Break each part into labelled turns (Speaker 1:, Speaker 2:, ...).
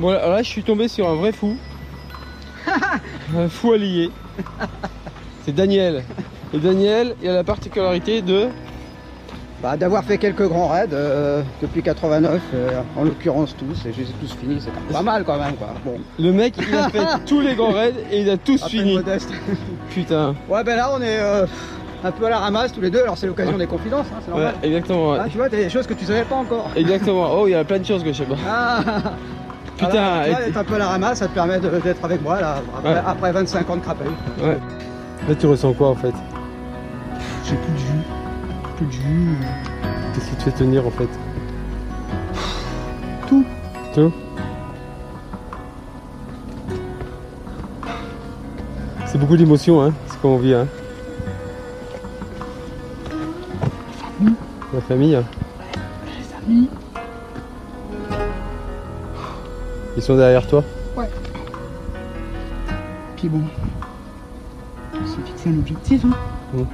Speaker 1: Bon, alors là, je suis tombé sur un vrai fou. un fou allié. C'est Daniel. Et Daniel, il a la particularité de.
Speaker 2: Bah, D'avoir fait quelques grands raids euh, depuis 89, euh, en l'occurrence tous, et je les ai tous finis, c'est pas mal quand même quoi. Bon,
Speaker 1: Le mec, il a fait tous les grands raids et il a tous fini.
Speaker 2: modeste.
Speaker 1: Putain.
Speaker 2: ouais ben là on est euh, un peu à la ramasse tous les deux, alors c'est l'occasion des confidences, hein, c'est
Speaker 1: Ouais,
Speaker 2: normal.
Speaker 1: exactement. ouais.
Speaker 2: Ah, tu vois, t'as des choses que tu savais pas encore.
Speaker 1: Exactement. Oh, il y a plein de choses que je sais pas.
Speaker 2: Ah
Speaker 1: Putain,
Speaker 2: d'être un peu à la ramasse, ça te permet d'être avec moi là, après,
Speaker 1: Ouais.
Speaker 2: après 25 ans de crapule.
Speaker 1: Ouais. Là, tu ressens quoi en fait?
Speaker 2: J'ai plus de jus. Plus de jus.
Speaker 1: Qu'est-ce qui te fait tenir en fait?
Speaker 2: Tout.
Speaker 1: Tout? C'est beaucoup d'émotions, hein, ce qu'on vit, hein. La famille. hein. Ils sont derrière toi
Speaker 2: Puis bon, on s'est fixé un objectif. Hein.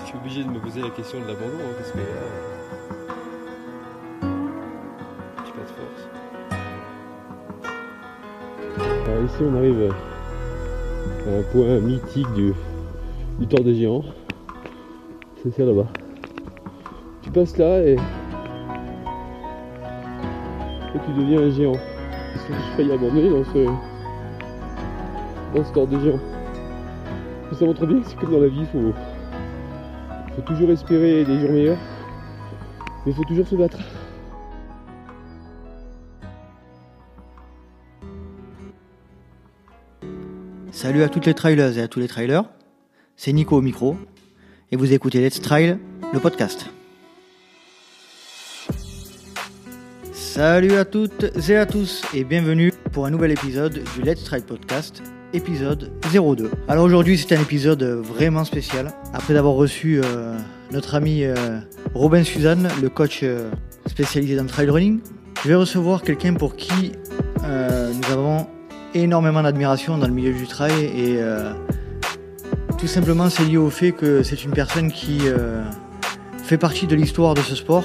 Speaker 1: Je suis obligé de me poser la question de l'abandon, hein, parce que là. J'ai pas de force. Alors ici, on arrive à un point mythique du, du Tour des Géants. C'est ça là-bas. Tu passes là et. Et tu deviens un géant. Parce que j'ai failli abandonner dans ce. dans ce des Géants. Mais ça montre bien que c'est comme dans la vie, il faut faut toujours espérer des jours meilleurs, mais il faut toujours se battre.
Speaker 3: Salut à toutes les trailers et à tous les trailers, c'est Nico au micro, et vous écoutez Let's Trail, le podcast. Salut à toutes et à tous, et bienvenue pour un nouvel épisode du Let's Trail Podcast, épisode 02. Alors aujourd'hui c'est un épisode vraiment spécial, après avoir reçu euh, notre ami euh, Robin Suzanne, le coach euh, spécialisé dans le trail running, je vais recevoir quelqu'un pour qui nous avons énormément d'admiration dans le milieu du trail et tout simplement c'est lié au fait que c'est une personne qui fait partie de l'histoire de ce sport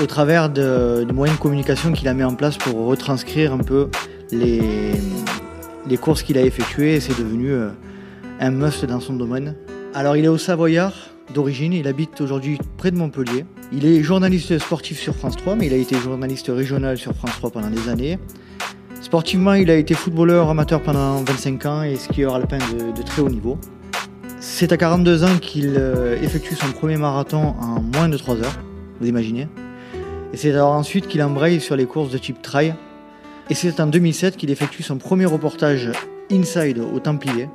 Speaker 3: au travers de, moyens de communication qu'il a mis en place pour retranscrire un peu les, courses qu'il a effectuées c'est devenu euh, un must dans son domaine. Alors il est au Savoyard d'origine, il habite aujourd'hui près de Montpellier. Il est journaliste sportif sur France 3 mais il a été journaliste régional sur France 3 pendant des années. Sportivement, il a été footballeur amateur pendant 25 ans et skieur alpin de, de très haut niveau. C'est à 42 ans qu'il euh, effectue son premier marathon en moins de 3 heures, vous imaginez? Et c'est alors ensuite qu'il embraye sur les courses de type trail. Et c'est en 2007 qu'il effectue son premier reportage Inside au Templier.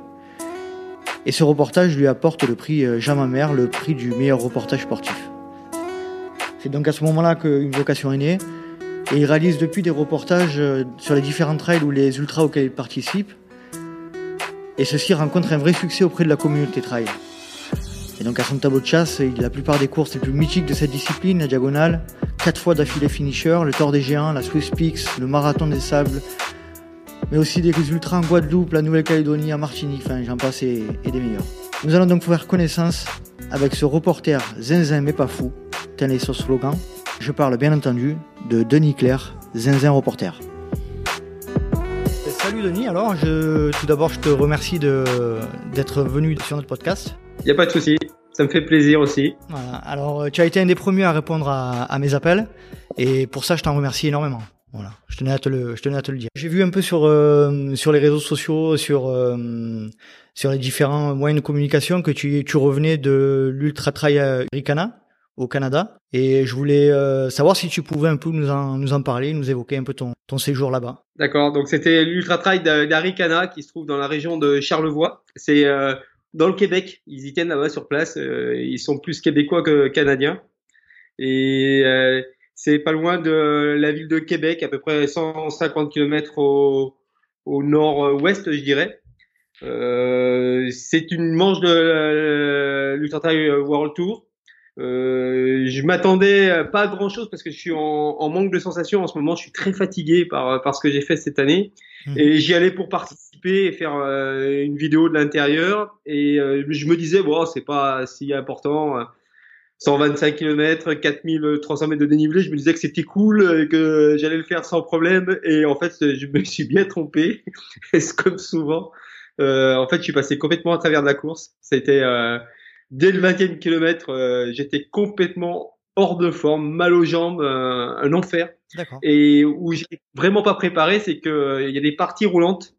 Speaker 3: Et ce reportage lui apporte le prix euh, Jean Mamère, le prix du meilleur reportage sportif. C'est donc à ce moment-là qu'une vocation est née. Et il réalise depuis des reportages euh, sur les différents trails ou les ultras auxquels il participe. Et ceci rencontre un vrai succès auprès de la communauté trail. Et donc à son tableau de chasse, la plupart des courses les plus mythiques de cette discipline, la diagonale, quatre fois d'affilée finisher, le Tour des Géants, la Swiss Peaks, le Marathon des Sables, mais aussi des ultras en Guadeloupe, la Nouvelle-Calédonie, en Martinique, enfin j'en passe et, et des meilleurs. Nous allons donc faire connaissance avec ce reporter zinzin mais pas fou, tel est son slogan. Je parle bien entendu de Denis Claire, zinzin reporter. Salut Denis, alors je, tout d'abord je te remercie de- d'être venu sur notre podcast.
Speaker 4: Il n'y a pas de souci, ça me fait plaisir aussi.
Speaker 3: Voilà. Alors, euh, tu as été un des premiers à répondre à, à mes appels, et pour ça, je t'en remercie énormément. Voilà, je tenais à te le, je tenais à te le dire. J'ai vu un peu sur euh, sur les réseaux sociaux, sur euh, sur les différents moyens de communication que tu tu revenais de l'ultra trail Ricana au Canada, et je voulais euh, savoir si tu pouvais un peu nous en nous en parler, nous évoquer un peu ton ton séjour là-bas.
Speaker 4: D'accord, donc c'était l'Ultra Trail d'A- d'Aricana qui se trouve dans la région de Charlevoix. C'est euh, dans le Québec, ils y tiennent là-bas sur place. euh, ils sont plus québécois que canadiens. Et euh, c'est pas loin de la ville de Québec, à peu près 150 km au, au nord-ouest, je dirais. Euh, c'est une manche de euh, l'Ultra Trail World Tour. Euh, je m'attendais pas à grand chose parce que je suis en, en manque de sensations en ce moment. Je suis très fatigué par, par ce que j'ai fait cette année
Speaker 3: Mhm.
Speaker 4: et j'y allais pour participer et faire euh, une vidéo de l'intérieur. Et euh, je me disais bon, c'est pas si important. 125 km, 4300 mètres de dénivelé. Je me disais que c'était cool, que j'allais le faire sans problème. Et en fait, je me suis bien trompé. Et comme souvent, euh, en fait, je suis passé complètement à travers de la course. C'était euh, dès le 20e kilomètre, euh, j'étais complètement hors de forme, mal aux jambes, euh, un enfer. Et où j'ai vraiment pas préparé, c'est que il y a des parties roulantes,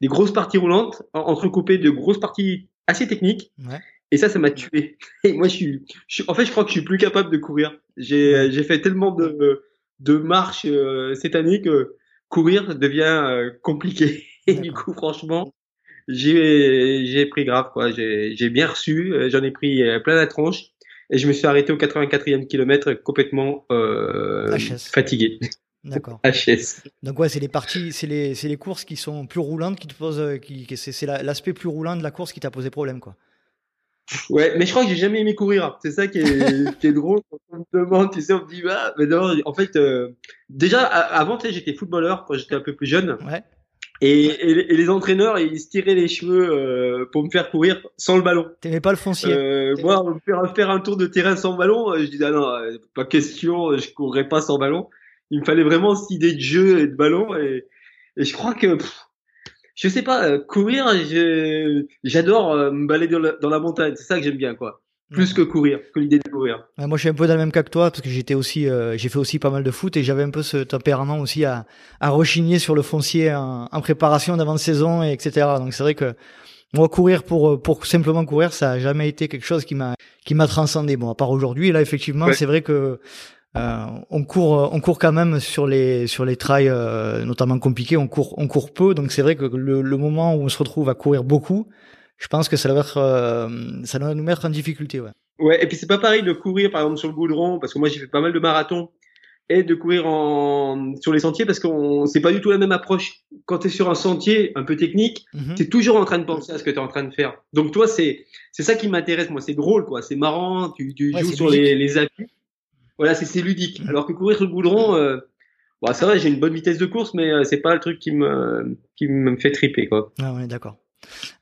Speaker 4: des grosses parties roulantes, entrecoupées de grosses parties assez techniques. Ouais. Et ça, ça m'a tué. Et moi, je suis, je en fait, je crois que je suis plus capable de courir. J'ai, j'ai fait tellement de, de marches euh, cette année que courir devient euh, compliqué. Et du coup, franchement, j'ai, j'ai pris grave, quoi. J'ai, j'ai bien reçu. Euh, j'en ai pris plein la tronche. Et je me suis arrêté au 84e kilomètre complètement fatigué.
Speaker 3: D'accord.
Speaker 4: HS.
Speaker 3: Donc ouais, c'est les parties, c'est les, c'est les courses qui sont plus roulantes qui te posent, qui, c'est, c'est l'aspect plus roulant de la course qui t'a posé problème, quoi.
Speaker 4: Ouais, mais je crois que j'ai jamais aimé courir. C'est ça qui est, qui est drôle. Quand on me demande, tu sais, on me dit, bah, mais non, en fait, euh, déjà, avant, tu sais, j'étais footballeur quand j'étais un peu plus jeune. Ouais. Et, et, les entraîneurs, ils se tiraient les cheveux euh, pour me faire courir sans le ballon.
Speaker 3: T'aimais pas le foncier
Speaker 4: euh, Moi, faire, faire un tour de terrain sans ballon, euh, je disais, ah non, pas question, je courrais pas sans ballon. Il me fallait vraiment cette idée de jeu et de ballon. Et, et je crois que je sais pas, euh, courir, j'adore euh, me balader dans la, montagne. C'est ça que j'aime bien, quoi. Plus que courir, que l'idée de courir.
Speaker 3: moi, je suis un peu dans le même cas que toi parce que j'étais aussi, euh, j'ai fait aussi pas mal de foot et j'avais un peu ce tempérament aussi à, à rechigner sur le foncier en, préparation d'avant-saison et etc. Donc c'est vrai que moi, courir pour pour simplement courir, ça a jamais été quelque chose qui m'a qui m'a transcendé. Bon, à part aujourd'hui, là, effectivement, c'est vrai que euh, on court, euh, on court quand même sur les sur les trails, euh, notamment compliqués. On court, on court peu, donc c'est vrai que le, moment où on se retrouve à courir beaucoup, je pense que ça va être, ça doit nous mettre en difficulté. Ouais.
Speaker 4: Ouais, et puis c'est pas pareil de courir par exemple sur le goudron, parce que moi j'ai fait pas mal de marathons, et de courir en sur les sentiers parce qu'on c'est pas du tout la même approche. Quand tu es sur un sentier un peu technique, mhm. tu es toujours en train de penser à ce que tu es en train de faire. Donc toi c'est ça qui m'intéresse moi, c'est drôle quoi, c'est marrant, tu, tu joues sur les, les appuis. Voilà, c'est ludique. Alors que courir sur le goudron, euh, bon, ça va, j'ai une bonne vitesse de course, mais euh, c'est pas le truc qui me qui me fait triper quoi.
Speaker 3: Ah ouais, d'accord.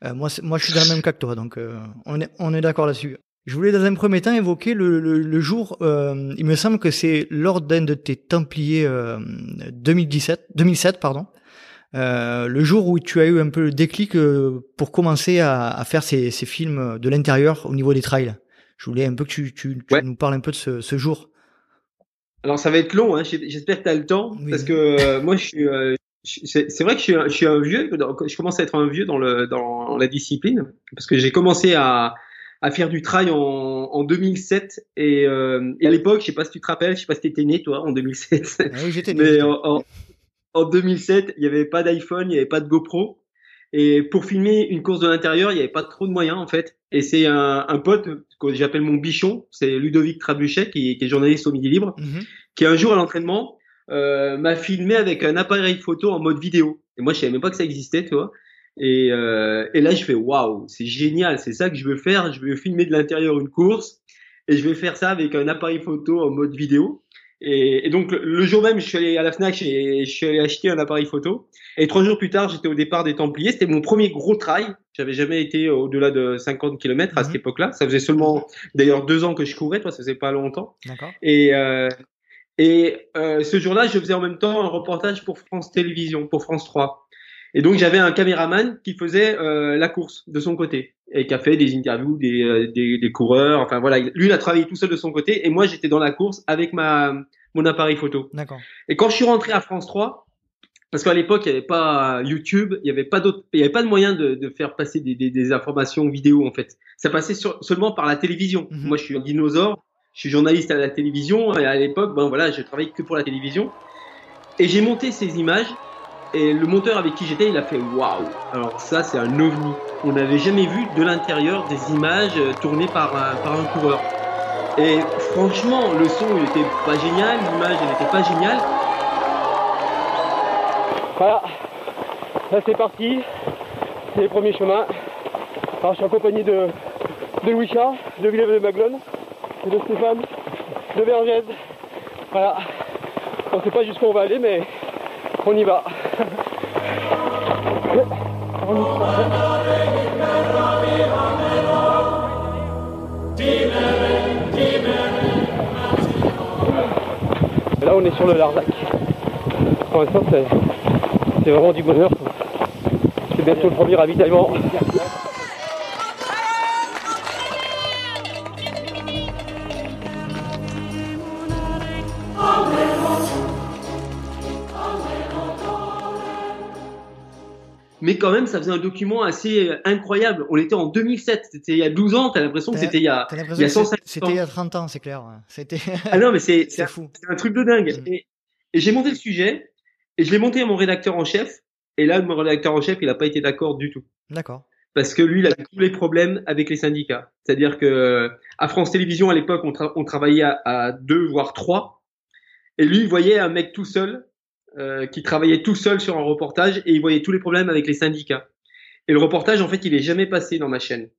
Speaker 3: Euh, moi, moi, je suis dans le même cas que toi, donc euh, on est on est d'accord là-dessus. Je voulais dans un premier temps évoquer le, le, le jour. Euh, il me semble que c'est lors d'un de tes Templiers 2017, 2007, pardon. le jour où tu as eu un peu le déclic pour commencer à, à faire ces, ces films de l'intérieur au niveau des trails. Je voulais un peu que tu, tu, tu nous parles un peu de ce, ce jour.
Speaker 4: Alors ça va être long, hein. j'espère que tu as le temps, parce que euh, moi je suis, euh, c'est vrai que je suis, je suis, un vieux, je commence à être un vieux dans, le, dans la discipline, parce que j'ai commencé à, à faire du trail en, en 2007 et, euh, et à l'époque, je sais pas si tu te rappelles, je sais pas si t'étais né toi en 2007,
Speaker 3: ah oui, j'étais né.
Speaker 4: Mais en, en, 2007, il y avait pas d'iPhone, il y avait pas de GoPro, et pour filmer une course de l'intérieur, il n'y avait pas trop de moyens en fait. Et c'est un, un, pote que j'appelle mon bichon, c'est Ludovic Trabuchet, qui, qui, est journaliste au Midi Libre, mhm. qui un jour à l'entraînement euh, m'a filmé avec un appareil photo en mode vidéo. Et moi, je savais même pas que ça existait, tu vois. Et, euh, et là, je fais waouh, c'est génial, c'est ça que je veux faire. Je veux filmer de l'intérieur une course et je vais faire ça avec un appareil photo en mode vidéo. Et, et, donc le jour même, je suis allé à la Fnac, et je suis allé acheter un appareil photo. Et trois jours plus tard, j'étais au départ des Templiers. C'était mon premier gros trail. J'avais jamais été au-delà de 50 km à cette mhm. époque-là. Ça faisait seulement, d'ailleurs, deux ans que je courais. Toi, ça faisait pas longtemps. Et euh, et euh, ce jour-là, je faisais en même temps un reportage pour France Télévisions, pour France 3. Et donc j'avais un caméraman qui faisait euh, la course de son côté et qui a fait des interviews des, euh, des, des, coureurs. Enfin voilà, lui il a travaillé tout seul de son côté et moi j'étais dans la course avec ma mon appareil photo.
Speaker 3: D'accord.
Speaker 4: Et quand je suis rentré à France 3, parce qu'à l'époque il n'y avait pas YouTube, il n'y avait pas d'autres, il y avait pas de moyen de, de faire passer des, des, des, informations vidéo en fait. Ça passait sur, seulement par la télévision. Mhm. Moi je suis un dinosaure, je suis journaliste à la télévision et à l'époque ben voilà je travaillais que pour la télévision et j'ai monté ces images et le monteur avec qui j'étais, il a fait waouh. Alors ça, c'est un ovni. On n'avait jamais vu de l'intérieur des images euh, tournées par un, par un coureur. Et franchement, le son, il était pas génial, l'image, elle n'était pas géniale. Voilà, là c'est parti. C'est les premiers chemins. Alors je suis accompagné de, de Louis Charles, de Villeneuve de Maglone, de Stéphane de Vergès. Voilà. On sait pas jusqu'où on va aller, mais on y va. Là, on
Speaker 1: est sur le Larzac. Pour l'instant, c'est vraiment du bonheur. C'est bientôt le premier ravitaillement.
Speaker 4: Mais quand même, ça faisait un document assez euh, incroyable. On était en 2007, c'était il y a 12 ans, t'as l'impression que c'était il y a, il y
Speaker 3: l'impression
Speaker 4: a
Speaker 3: que
Speaker 4: 150
Speaker 3: c'est- c'était il y a 30 ans, c'est clair. C'était
Speaker 4: Ah non, mais c'est, un,
Speaker 3: fou.
Speaker 4: c'est un truc de dingue.
Speaker 3: Mm.
Speaker 4: Et, et j'ai monté le sujet, et je l'ai monté à mon rédacteur en chef, et là, mon rédacteur en chef, il n'a pas été d'accord du tout.
Speaker 3: D'accord.
Speaker 4: Parce que lui, il avait tous les problèmes avec les syndicats. C'est-à-dire que à France Télévisions, à l'époque, on, tra- on travaillait à, à deux, voire trois. Et lui, il voyait un mec tout seul, euh, qui travaillait tout seul sur un reportage, et il voyait tous les problèmes avec les syndicats. Et le reportage, en fait, il est jamais passé dans ma chaîne.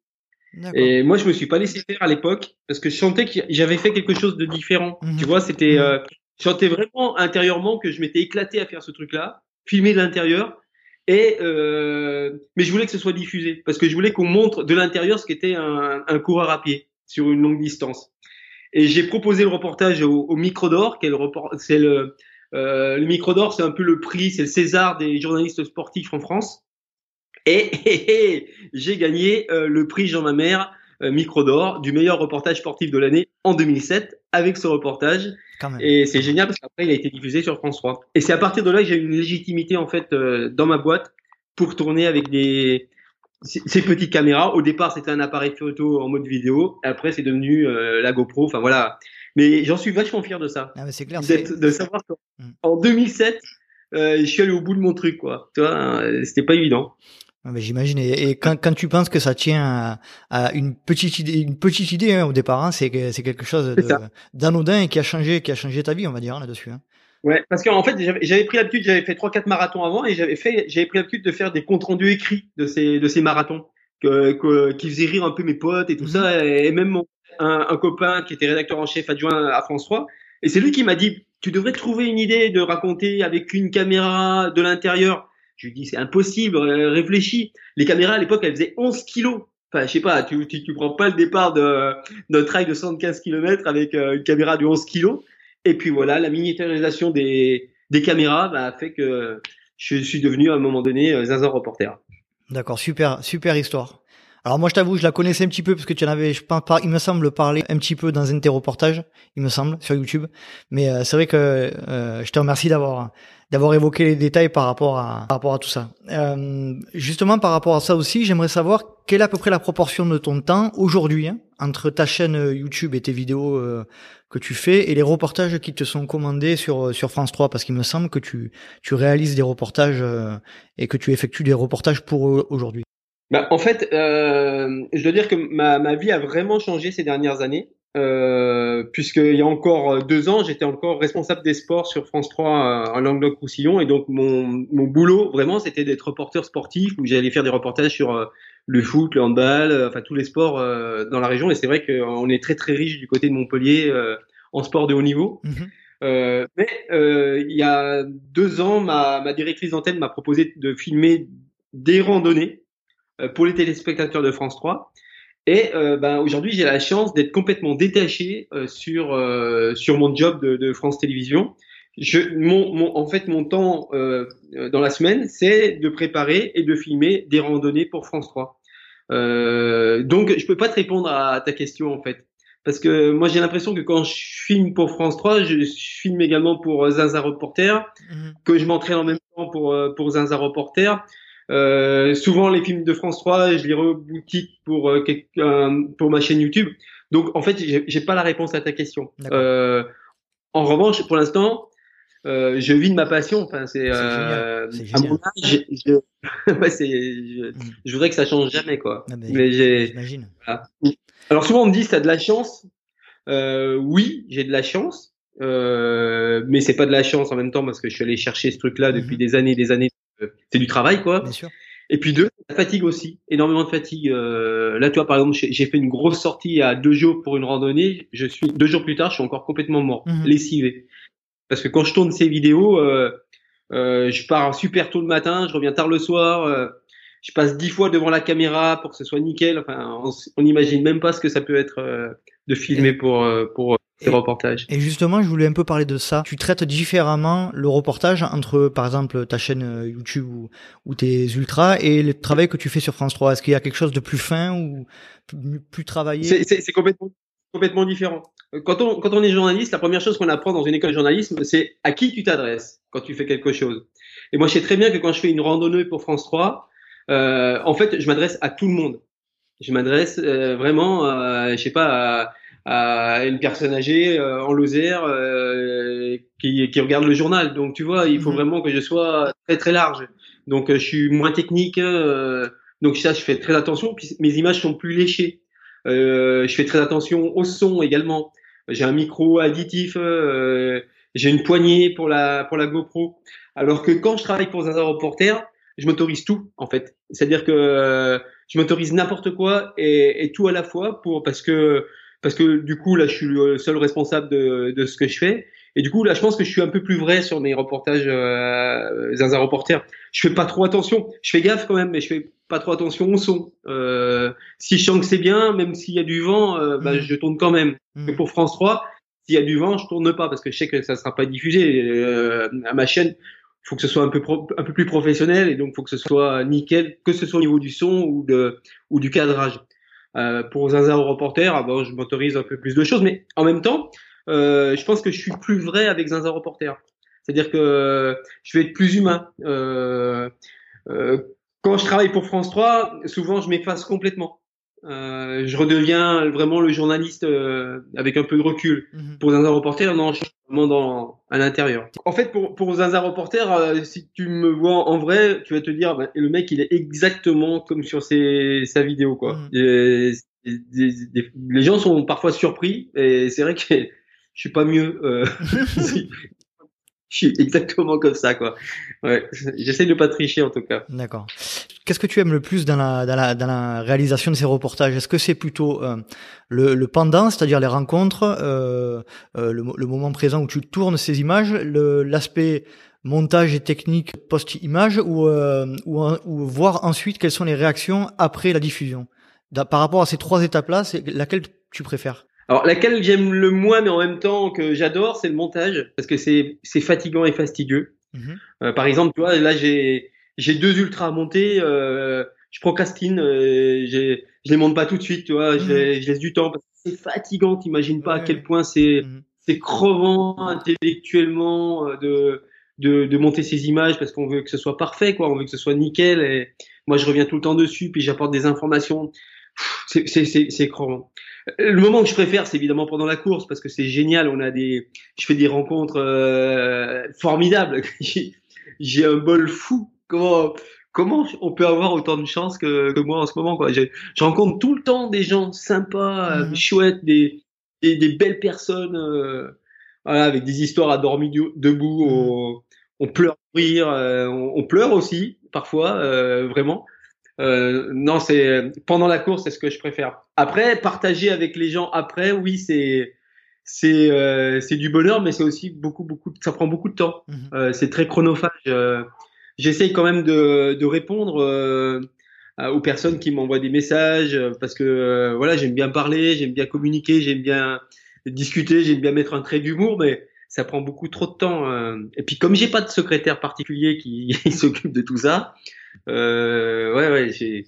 Speaker 4: Et moi, je me suis pas laissé faire à l'époque parce que je sentais que j'avais fait quelque chose de différent.
Speaker 3: Mhm.
Speaker 4: Tu vois, c'était,
Speaker 3: Mhm.
Speaker 4: euh, je sentais vraiment intérieurement que je m'étais éclaté à faire ce truc-là, filmer de l'intérieur. Et euh, mais je voulais que ce soit diffusé parce que je voulais qu'on montre de l'intérieur ce qu'était un, un coureur à pied sur une longue distance. Et j'ai proposé le reportage au, au Micro d'Or, qui est le report, c'est le le Micro d'Or, c'est un peu le prix, c'est le César des journalistes sportifs en France. Et, et- et j'ai gagné euh, le prix Jean Mamère euh, Micro d'Or du meilleur reportage sportif de l'année en 2007 avec ce reportage. Et c'est génial parce qu'après il a été diffusé sur France 3. Et c'est à partir de là que j'ai eu une légitimité en fait euh, dans ma boîte pour tourner avec des ces ces petites caméras. Au départ c'était un appareil photo en mode vidéo. Après c'est devenu euh, la GoPro. Enfin voilà. Mais j'en suis vachement fier de ça.
Speaker 3: Ah, mais c'est clair.
Speaker 4: de savoir qu'en
Speaker 3: Mm.
Speaker 4: en 2007 euh, je suis allé au bout de mon truc quoi. Tu vois, euh, c'était pas évident.
Speaker 3: Ah, mais J'imagine. Et, et quand, quand tu penses que ça tient à, à une petite idée, une petite idée hein, au départ, hein, c'est que c'est quelque chose d'anodin et qui a changé, qui a changé ta vie, on va dire hein, là-dessus. hein.
Speaker 4: Ouais, parce qu'en fait, j'avais pris l'habitude, j'avais fait trois, quatre marathons avant et j'avais fait, j'avais pris l'habitude de faire des comptes rendus écrits de ces, de ces marathons, que, que- qui faisaient rire un peu mes potes et tout
Speaker 3: Mhm.
Speaker 4: ça, et même mon, un, copain qui était rédacteur en chef adjoint à France 3. Et c'est lui qui m'a dit, tu devrais trouver une idée de raconter avec une caméra de l'intérieur. Je lui dis, c'est impossible, euh, réfléchis. Les caméras à l'époque, elles faisaient 11 kilos. Enfin, je sais pas, tu, tu, prends pas le départ d'un trail de 75 km avec euh, une caméra de 11 kilos. Et puis voilà, la miniaturisation des, des caméras bah, a fait que je suis devenu à un moment donné euh, Zinzin reporter.
Speaker 3: D'accord, super, super histoire. Alors moi, je t'avoue, je la connaissais un petit peu parce que tu en avais, je pas, il me semble parler un petit peu dans un de tes reportages, il me semble, sur YouTube. Mais euh, c'est vrai que euh, je te remercie d'avoir d'avoir évoqué les détails par rapport à par rapport à tout ça. Euh, justement, par rapport à ça aussi, j'aimerais savoir quelle est à peu près la proportion de ton temps aujourd'hui hein, entre ta chaîne YouTube et tes vidéos euh, que tu fais et les reportages qui te sont commandés sur sur France 3 parce qu'il me semble que tu tu réalises des reportages euh, et que tu effectues des reportages pour eux aujourd'hui.
Speaker 4: Bah, en fait, euh, je dois dire que ma, ma vie a vraiment changé ces dernières années. Euh, puisqu'il y a encore deux ans, j'étais encore responsable des sports sur France 3 euh, en Languedoc-Roussillon, et donc mon, mon boulot vraiment c'était d'être reporter sportif où j'allais faire des reportages sur euh, le foot, le handball, euh, enfin tous les sports euh, dans la région. Et c'est vrai qu'on est très très riche du côté de Montpellier euh, en sport de haut niveau.
Speaker 3: Mhm.
Speaker 4: Euh, mais euh, il y a deux ans, ma, ma directrice d'antenne m'a proposé de filmer des randonnées euh, pour les téléspectateurs de France 3. Et euh, ben, aujourd'hui, j'ai la chance d'être complètement détaché euh, sur euh, sur mon job de, de France Télévisions. Je, mon, mon, en fait, mon temps euh, dans la semaine, c'est de préparer et de filmer des randonnées pour France 3. Euh, donc, je peux pas te répondre à ta question en fait, parce que moi, j'ai l'impression que quand je filme pour France 3, je, je filme également pour Zinza Reporter,
Speaker 3: Mhm.
Speaker 4: que je m'entraîne en même temps pour euh, pour Zinza Reporter. Euh, souvent les films de France 3, je les reboutique pour euh, pour ma chaîne YouTube. Donc en fait, j'ai pas la réponse à ta question. Euh, en revanche, pour l'instant, euh, je vis de ma passion. Enfin, c'est euh, à mon âge, je, ouais, je,
Speaker 3: Mm.
Speaker 4: je voudrais que ça change jamais quoi.
Speaker 3: Ah
Speaker 4: Mais j'ai alors souvent on me dit t'as de la chance. Euh, oui, j'ai de la chance, euh, mais c'est pas de la chance en même temps parce que je suis allé chercher ce truc-là depuis
Speaker 3: Mhm.
Speaker 4: des années, et des années. Euh, C'est du travail quoi.
Speaker 3: Bien sûr.
Speaker 4: Et puis deux, la fatigue aussi, énormément de fatigue. Euh, là, tu vois, par exemple, j'ai fait une grosse sortie à deux jours pour une randonnée. Je suis deux jours plus tard, je suis encore complètement mort,
Speaker 3: Mhm.
Speaker 4: lessivé. Parce que quand je tourne ces vidéos, euh, euh, je pars super tôt le matin, je reviens tard le soir. je passe dix fois devant la caméra pour que ce soit nickel. Enfin, on, n'imagine même pas ce que ça peut être de filmer pour pour ces reportages.
Speaker 3: Et justement, je voulais un peu parler de ça. Tu traites différemment le reportage entre, par exemple, ta chaîne euh, YouTube ou, ou tes ultras et le travail que tu fais sur France 3. Est-ce qu'il y a quelque chose de plus fin ou plus, plus travaillé?
Speaker 4: C'est complètement, complètement différent. Quand on, quand on est journaliste, la première chose qu'on apprend dans une école de journalisme, c'est à qui tu t'adresses quand tu fais quelque chose. Et moi, je sais très bien que quand je fais une randonnée pour France 3, euh, en fait, je m'adresse à tout le monde. Je m'adresse euh, vraiment, euh, je sais pas, à, à une personne âgée euh, en Lozère euh, qui, qui, regarde le journal. Donc tu vois, il faut mhm. vraiment que je sois très très large. Donc je suis moins technique. donc ça, je fais très attention. Puis mes images sont plus léchées. je fais très attention au son également. J'ai un micro additif. j'ai une poignée pour la pour la GoPro. Alors que quand je travaille pour un reporter, je m'autorise tout en fait. C'est-à-dire que je m'autorise n'importe quoi et, et, tout à la fois pour parce que parce que du coup là je suis le seul responsable de, de ce que je fais et du coup là je pense que je suis un peu plus vrai sur mes reportages euh, un Reporter. Je fais pas trop attention, je fais gaffe quand même, mais je fais pas trop attention au son. Euh, si je sens que c'est bien, même s'il y a du vent, euh, bah, mmh. je tourne quand même. Mmh. pour France 3, s'il y a du vent, je tourne pas parce que je sais que ça sera pas diffusé euh, à ma chaîne. Il faut que ce soit un peu un peu plus professionnel et donc faut que ce soit nickel, que ce soit au niveau du son ou de ou du cadrage. Euh, pour Zinzin reporter, ah bon, je m'autorise un peu plus de choses, mais en même temps, euh, je pense que je suis plus vrai avec Zinzin reporter. C'est-à-dire que je vais être plus humain. Euh, euh quand je travaille pour France 3, souvent je m'efface complètement. Euh, je redeviens vraiment le journaliste euh, avec un peu de recul. Mhm. Pour un reporter, non, je suis vraiment dans, à l'intérieur. En fait, pour, pour reporter, euh, si tu me vois en vrai, tu vas te dire, bah, le mec, il est exactement comme sur ses, sa vidéo, quoi. Mhm. les gens sont parfois surpris, et c'est vrai que je suis pas mieux. je suis exactement comme ça, quoi. Ouais, j'essaie de pas tricher en tout cas.
Speaker 3: D'accord. Qu'est-ce que tu aimes le plus dans la, dans la, dans la réalisation de ces reportages? Est-ce que c'est plutôt euh, le, le, pendant, c'est-à-dire les rencontres, euh, euh, le, le, moment présent où tu tournes ces images, l'aspect montage et technique post-image, ou, euh, ou, ou, voir ensuite quelles sont les réactions après la diffusion? Par rapport à ces trois étapes-là, c'est laquelle tu préfères?
Speaker 4: Alors laquelle j'aime le moins, mais en même temps que j'adore, c'est le montage parce que c'est c'est fatigant et fastidieux. Mhm. Euh, par exemple, tu vois, là j'ai j'ai deux ultras à monter. Euh, je procrastine, euh, je les monte pas tout de suite, tu vois. Mhm. Je, laisse du temps parce que c'est fatigant. T'imagines pas à quel point c'est c'est crevant intellectuellement euh, de, de de monter ces images parce qu'on veut que ce soit parfait, quoi. On veut que ce soit nickel. Et moi, je reviens tout le temps dessus, puis j'apporte des informations. C'est c'est c'est crevant. Le moment que je préfère, c'est évidemment pendant la course parce que c'est génial. On a des, je fais des rencontres euh, formidables. J'ai un bol fou. Comment, comment on peut avoir autant de chance que, que moi en ce moment quoi? Je, je, rencontre tout le temps des gens sympas, mmh. chouettes, des, des, des, belles personnes, euh, voilà, avec des histoires à dormir debout. Mmh. On, on, pleure, rire, euh, on, on, pleure aussi parfois, euh, vraiment. Euh, non, c'est pendant la course, c'est ce que je préfère. Après, partager avec les gens après, oui, c'est c'est euh, c'est du bonheur, mais c'est aussi beaucoup beaucoup, ça prend beaucoup de temps. Mhm. Euh, c'est très chronophage. Euh, j'essaye quand même de de répondre euh, aux personnes qui m'envoient des messages parce que voilà, j'aime bien parler, j'aime bien communiquer, j'aime bien discuter, j'aime bien mettre un trait d'humour, mais ça prend beaucoup trop de temps. Et puis comme j'ai pas de secrétaire particulier qui s'occupe de tout ça, euh, ouais, ouais, j'ai.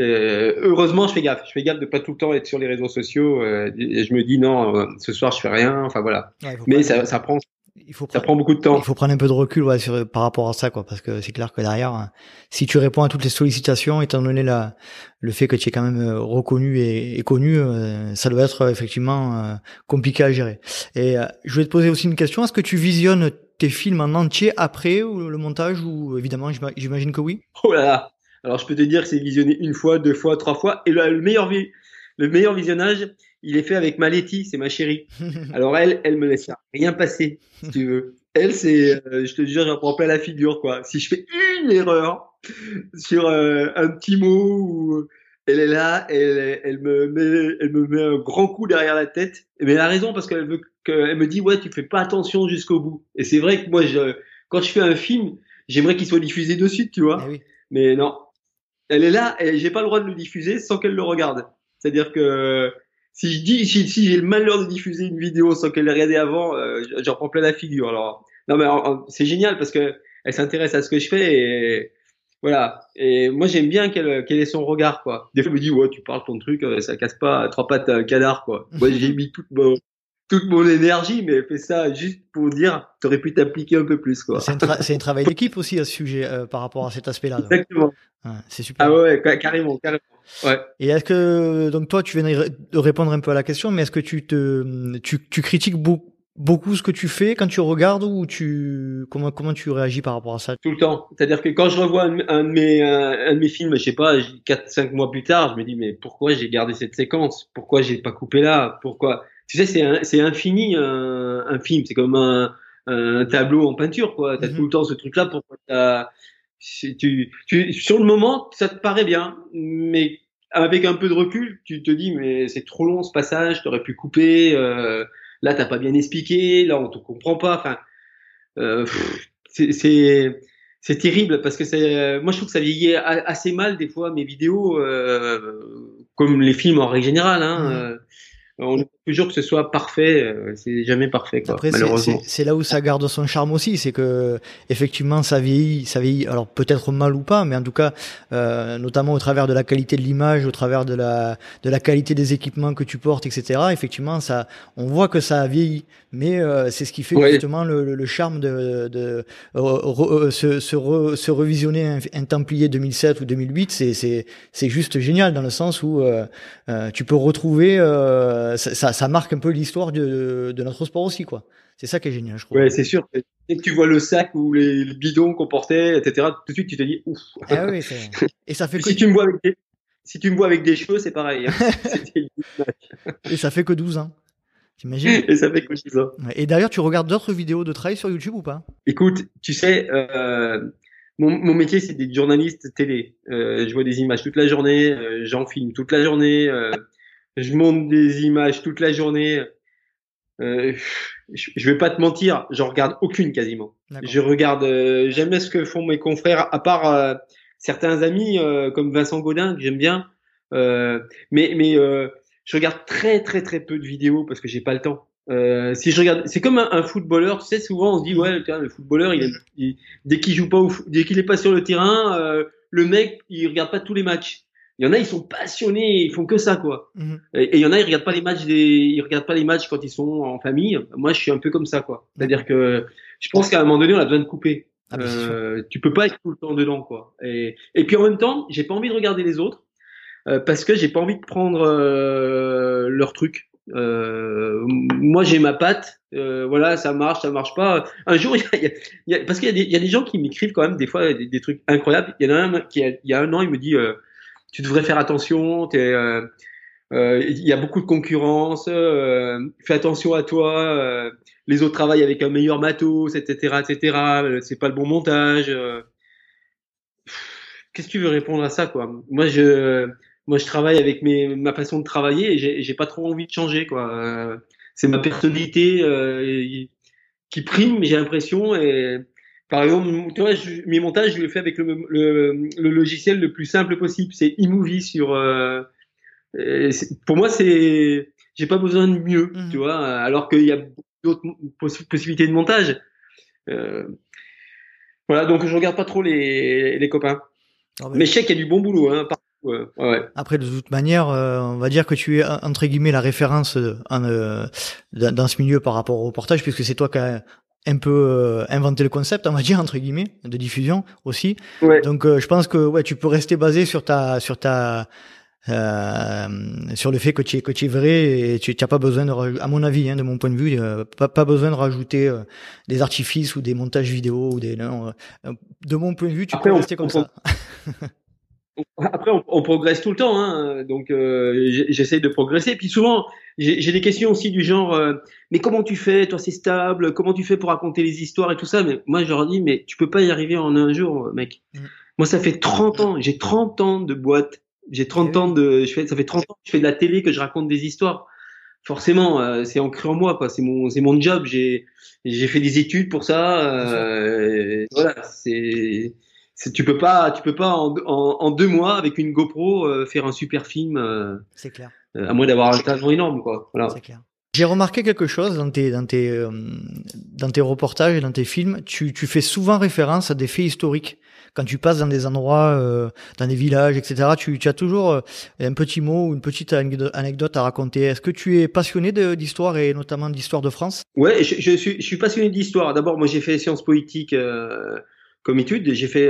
Speaker 4: Euh, heureusement, je fais gaffe. Je fais gaffe de pas tout le temps être sur les réseaux sociaux. Euh, et je me dis non, euh, ce soir je fais rien. Enfin voilà. Mais ça, ça prend. Il faut ça prend beaucoup de temps.
Speaker 3: Il faut prendre un peu de recul ouais, sur, par rapport à ça, quoi, parce que c'est clair que derrière, hein, si tu réponds à toutes les sollicitations, étant donné la, le fait que tu es quand même reconnu et, et connu, ça doit être effectivement compliqué à gérer. Et je voulais te poser aussi une question. Est-ce que tu visionnes tes films en entier après ou le montage ou évidemment j'imagine que oui?
Speaker 4: Oh là là Alors je peux te dire que c'est visionné une fois, deux fois, trois fois et le, meilleur le meilleur visionnage, il est fait avec Maletti, c'est ma chérie. Alors elle, elle me laisse rien passer, si tu veux. Elle, c'est, euh, je te jure, j'en prends plein la figure, quoi. Si je fais une erreur sur euh, un petit mot ou elle est là, elle, elle me met, elle me met un grand coup derrière la tête. Mais elle a raison parce qu'elle veut qu'elle me dit ouais, tu fais pas attention jusqu'au bout. Et c'est vrai que moi, je, quand je fais un film, j'aimerais qu'il soit diffusé de suite, tu vois. Eh Mais non, elle est là et j'ai pas le droit de le diffuser sans qu'elle le regarde. C'est-à-dire que si je dis, si, si j'ai le malheur de diffuser une vidéo sans qu'elle ait regardé avant, euh, j'en prends plein la figure. Alors, non mais c'est génial parce que elle s'intéresse à ce que je fais et voilà. Et moi j'aime bien qu'elle quel est son regard quoi. Des fois elle me dit ouais tu parles ton truc, euh, ça casse pas trois pattes à canard quoi. Moi j'ai mis toute mon, toute mon énergie, mais fait ça juste pour dire t'aurais pu t'appliquer un peu plus quoi.
Speaker 3: C'est un, travail d'équipe aussi à ce sujet euh, par rapport à cet aspect-là.
Speaker 4: Exactement.
Speaker 3: c'est super.
Speaker 4: Ah ouais, carrément, carrément. Ouais.
Speaker 3: Et est-ce que donc toi tu viens de répondre un peu à la question, mais est-ce que tu te tu, tu critiques beaucoup beaucoup ce que tu fais quand tu regardes ou tu comment comment tu réagis par rapport à ça?
Speaker 4: Tout le temps. C'est-à-dire que quand je revois un, de mes un, de mes films, je sais pas, 4 5 mois plus tard, je me dis mais pourquoi j'ai gardé cette séquence? Pourquoi j'ai pas coupé là? Pourquoi Tu sais c'est infini un, un film, c'est comme un, un tableau en peinture quoi. Tu as mhm. tout le temps ce truc là pourquoi tu, tu sur le moment, ça te paraît bien, mais avec un peu de recul, tu te dis mais c'est trop long ce passage, tu aurais pu couper euh, là t'as pas bien expliqué, là on te comprend pas. Enfin, euh, c'est c'est terrible parce que c'est moi je trouve que ça vieillit assez mal des fois mes vidéos euh, comme les films en règle générale. Hein, mmh. euh, on toujours que ce soit parfait, euh, c'est jamais parfait quoi, Après, malheureusement.
Speaker 3: C'est là où ça garde son charme aussi, c'est que effectivement ça vieillit, ça vieillit. Alors peut-être mal ou pas, mais en tout cas, euh, notamment au travers de la qualité de l'image, au travers de la de la qualité des équipements que tu portes, etc. Effectivement, ça, on voit que ça a vieilli, mais euh, c'est ce qui fait justement le, le, charme de, de euh, se, se, se, revisionner un, un, Templier 2007 ou 2008, c'est c'est c'est juste génial dans le sens où tu peux retrouver ça, ça, marque un peu l'histoire de, de, notre sport aussi, quoi. C'est ça qui est génial, je trouve.
Speaker 4: Ouais, c'est sûr. Dès que tu vois le sac ou les, bidons qu'on portait, etc., tout de suite tu te dis ouf.
Speaker 3: Ah oui, et ça fait que...
Speaker 4: si tu me vois avec des, si tu me vois avec des cheveux, c'est pareil. Hein.
Speaker 3: et ça fait que 12 ans. T'imagines
Speaker 4: Et ça fait que 12 ans.
Speaker 3: Et d'ailleurs, tu regardes d'autres vidéos de trail sur YouTube ou pas?
Speaker 4: Écoute, tu sais, euh, mon, mon, métier c'est des journalistes télé. Euh, je vois des images toute la journée, euh, j'en filme toute la journée. Euh, je monte des images toute la journée. Euh, je, vais pas te mentir, j'en regarde aucune quasiment. Je regarde, euh, j'aime ce que font mes confrères, à part euh, certains amis euh, comme Vincent Godin que j'aime bien. mais mais je regarde très très très peu de vidéos parce que j'ai pas le temps. si je regarde, c'est comme un, footballeur, tu sais, souvent on se dit ouais, le footballeur, il, dès qu'il joue pas, dès qu'il est pas sur le terrain, le mec, il regarde pas tous les matchs. Il y en a, ils sont passionnés, ils font que ça, quoi. Mhm. Et, il y en a, ils regardent pas les matchs des, ils regardent pas les matchs quand ils sont en famille. Moi, je suis un peu comme ça, quoi. C'est-à-dire que je pense qu'à un moment donné, on a besoin de couper. Ah, euh, tu peux pas être tout le temps dedans, quoi. Et, et puis en même temps, j'ai pas envie de regarder les autres euh, parce que j'ai pas envie de prendre euh, leur truc. Euh, moi, j'ai ma patte. Euh, voilà, ça marche, ça marche pas. Un jour, il y a, y a, parce qu'il y, y, a des gens qui m'écrivent quand même des fois des, des, trucs incroyables. Il y en a un qui, il y a un an, il me dit tu devrais faire attention. Euh, euh, il y a beaucoup de concurrence. Euh, fais attention à toi. les autres travaillent avec un meilleur matos, etc., etc. C'est pas le bon montage. Qu'est-ce que tu veux répondre à ça, quoi? Moi, je, moi, je travaille avec mes, ma façon de travailler et j'ai pas trop envie de changer, quoi. c'est ma personnalité qui prime, j'ai l'impression, et par exemple, tu vois, mes montages, je les fais avec le, le, le, logiciel le plus simple possible. C'est iMovie sur. Euh, pour moi, c'est. J'ai pas besoin de mieux, mhm. tu vois. Alors qu'il y a d'autres possibilités de montage. Euh, voilà, donc je regarde pas trop les, les copains. mais... je sais qu'il y a du bon boulot, hein. Ouais, ouais.
Speaker 3: Après, de toute manière, euh, on va dire que tu es entre guillemets la référence en, euh, dans ce milieu par rapport au reportage, puisque c'est toi qui as un peu euh, inventé le concept, on va dire entre guillemets, de diffusion aussi. Donc euh, je pense que ouais, tu peux rester basé sur ta sur ta euh, sur le fait que tu es que tu es vrai et tu n'as pas besoin de à mon avis hein, de mon point de vue euh, pas, pas besoin de rajouter des artifices ou des montages vidéo ou des non, de mon point de vue tu peux rester comme ça.
Speaker 4: Après, on, progresse tout le temps, hein, donc euh, j'essaye de progresser. Puis souvent, j'ai des questions aussi du genre, euh, mais comment tu fais Toi, c'est stable? Comment tu fais pour raconter les histoires et tout ça? Mais moi, je leur dis, mais tu peux pas y arriver en un jour, mec. Mm. Moi, ça fait 30 ans. J'ai 30 ans de boîte. J'ai 30 ans de. Je fais, ça fait 30 ans que je fais de la télé, que je raconte des histoires. Forcément, euh, c'est ancré en moi, quoi. C'est mon, c'est mon job. J'ai, j'ai fait des études pour ça. voilà, c'est tu peux pas, tu peux pas en, en, deux mois avec une GoPro faire un super film.
Speaker 3: c'est clair.
Speaker 4: à moins d'avoir un talent énorme, quoi. Voilà.
Speaker 3: C'est clair. J'ai remarqué quelque chose dans tes, dans, tes, euh, dans tes reportages et dans tes films. Tu, tu fais souvent référence à des faits historiques. Quand tu passes dans des endroits, euh, dans des villages, etc., tu, tu as toujours euh, un petit mot ou une petite anecdote à raconter. Est-ce que tu es passionné d'histoire et notamment d'histoire de France?
Speaker 4: Ouais, je, je, suis, je suis passionné d'histoire. D'abord, moi, j'ai fait sciences politiques comme étude. J'ai fait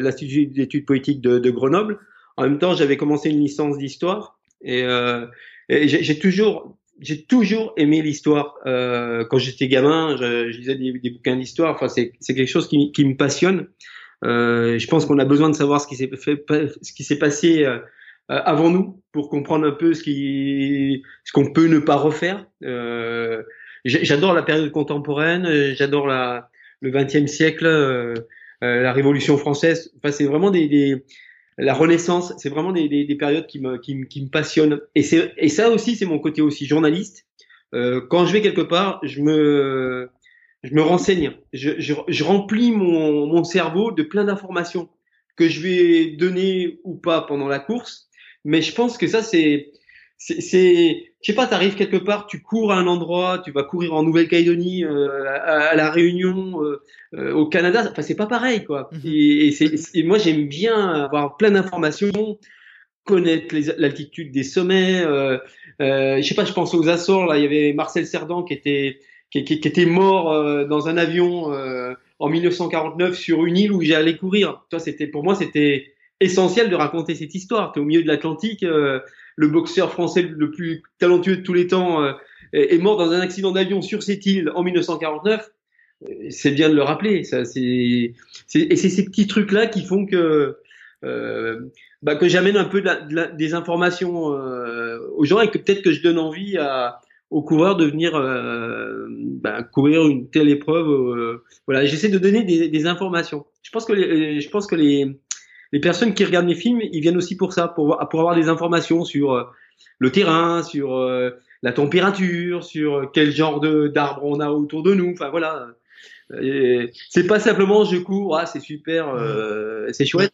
Speaker 4: l'Institut d'études politiques de, de, Grenoble. En même temps, j'avais commencé une licence d'histoire. Et, et j'ai toujours j'ai toujours aimé l'histoire. Euh, quand j'étais gamin, je, je lisais des, des bouquins d'histoire. Enfin, c'est quelque chose qui, qui, me passionne. Euh, je pense qu'on a besoin de savoir ce qui s'est fait, ce qui s'est passé euh, avant nous pour comprendre un peu ce qui, ce qu'on peut ne pas refaire. Euh, j'adore la période contemporaine. J'adore la le XXe siècle, euh, la Révolution française. Enfin, c'est vraiment des, des la Renaissance, c'est vraiment des, des, des, périodes qui me, qui, qui me passionnent. Et, c'est, et ça aussi, c'est mon côté aussi journaliste. Euh, quand je vais quelque part, je me, je me renseigne. Je, je, je remplis mon, mon cerveau de plein d'informations que je vais donner ou pas pendant la course. Mais je pense que ça, c'est, c'est, c'est je sais pas, tu arrives quelque part, tu cours à un endroit, tu vas courir en Nouvelle-Calédonie, euh, à, la Réunion, euh, euh, au Canada, enfin c'est pas pareil quoi. Mhm. Et, et, moi j'aime bien avoir plein d'informations, connaître l'altitude des sommets. Euh, je sais pas, je pense aux Açores là, il y avait Marcel Cerdan qui était qui, qui, qui était mort dans un avion en 1949 sur une île où j'allais courir. Toi, c'était pour moi c'était essentiel de raconter cette histoire. Tu es au milieu de l'Atlantique le boxeur français le plus talentueux de tous les temps euh, est mort dans un accident d'avion sur cette île en 1949. C'est bien de le rappeler. Ça, c'est, et c'est ces petits trucs-là qui font que euh, bah, que j'amène un peu des informations euh, aux gens et que peut-être que je donne envie à, aux coureurs de venir euh, bah, courir une telle épreuve. Euh, voilà, j'essaie de donner des, des, informations. Je pense que les, je pense que les les personnes qui regardent mes films, ils viennent aussi pour ça, pour, pour avoir des informations sur euh, le terrain, sur euh, la température, sur euh, quel genre de d'arbres on a autour de nous. Enfin voilà. C'est pas simplement je cours, ah c'est super, c'est chouette.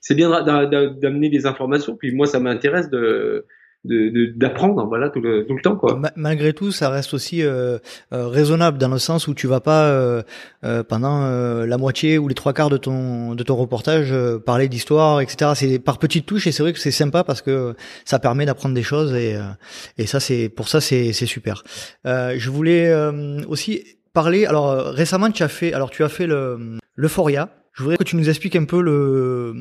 Speaker 4: c'est bien d'amener des informations. Puis moi, ça m'intéresse de d'apprendre voilà tout le, tout le temps quoi.
Speaker 3: malgré tout ça reste aussi euh, euh, raisonnable dans le sens où tu vas pas euh, euh pendant euh, la moitié ou les trois quarts de ton de ton reportage parler d'histoire etc c'est par petites touches et c'est vrai que c'est sympa parce que ça permet d'apprendre des choses et et ça c'est pour ça c'est c'est super. Je voulais aussi parler alors récemment tu as fait alors tu as fait le l'euphoria. Je voudrais que tu nous expliques un peu le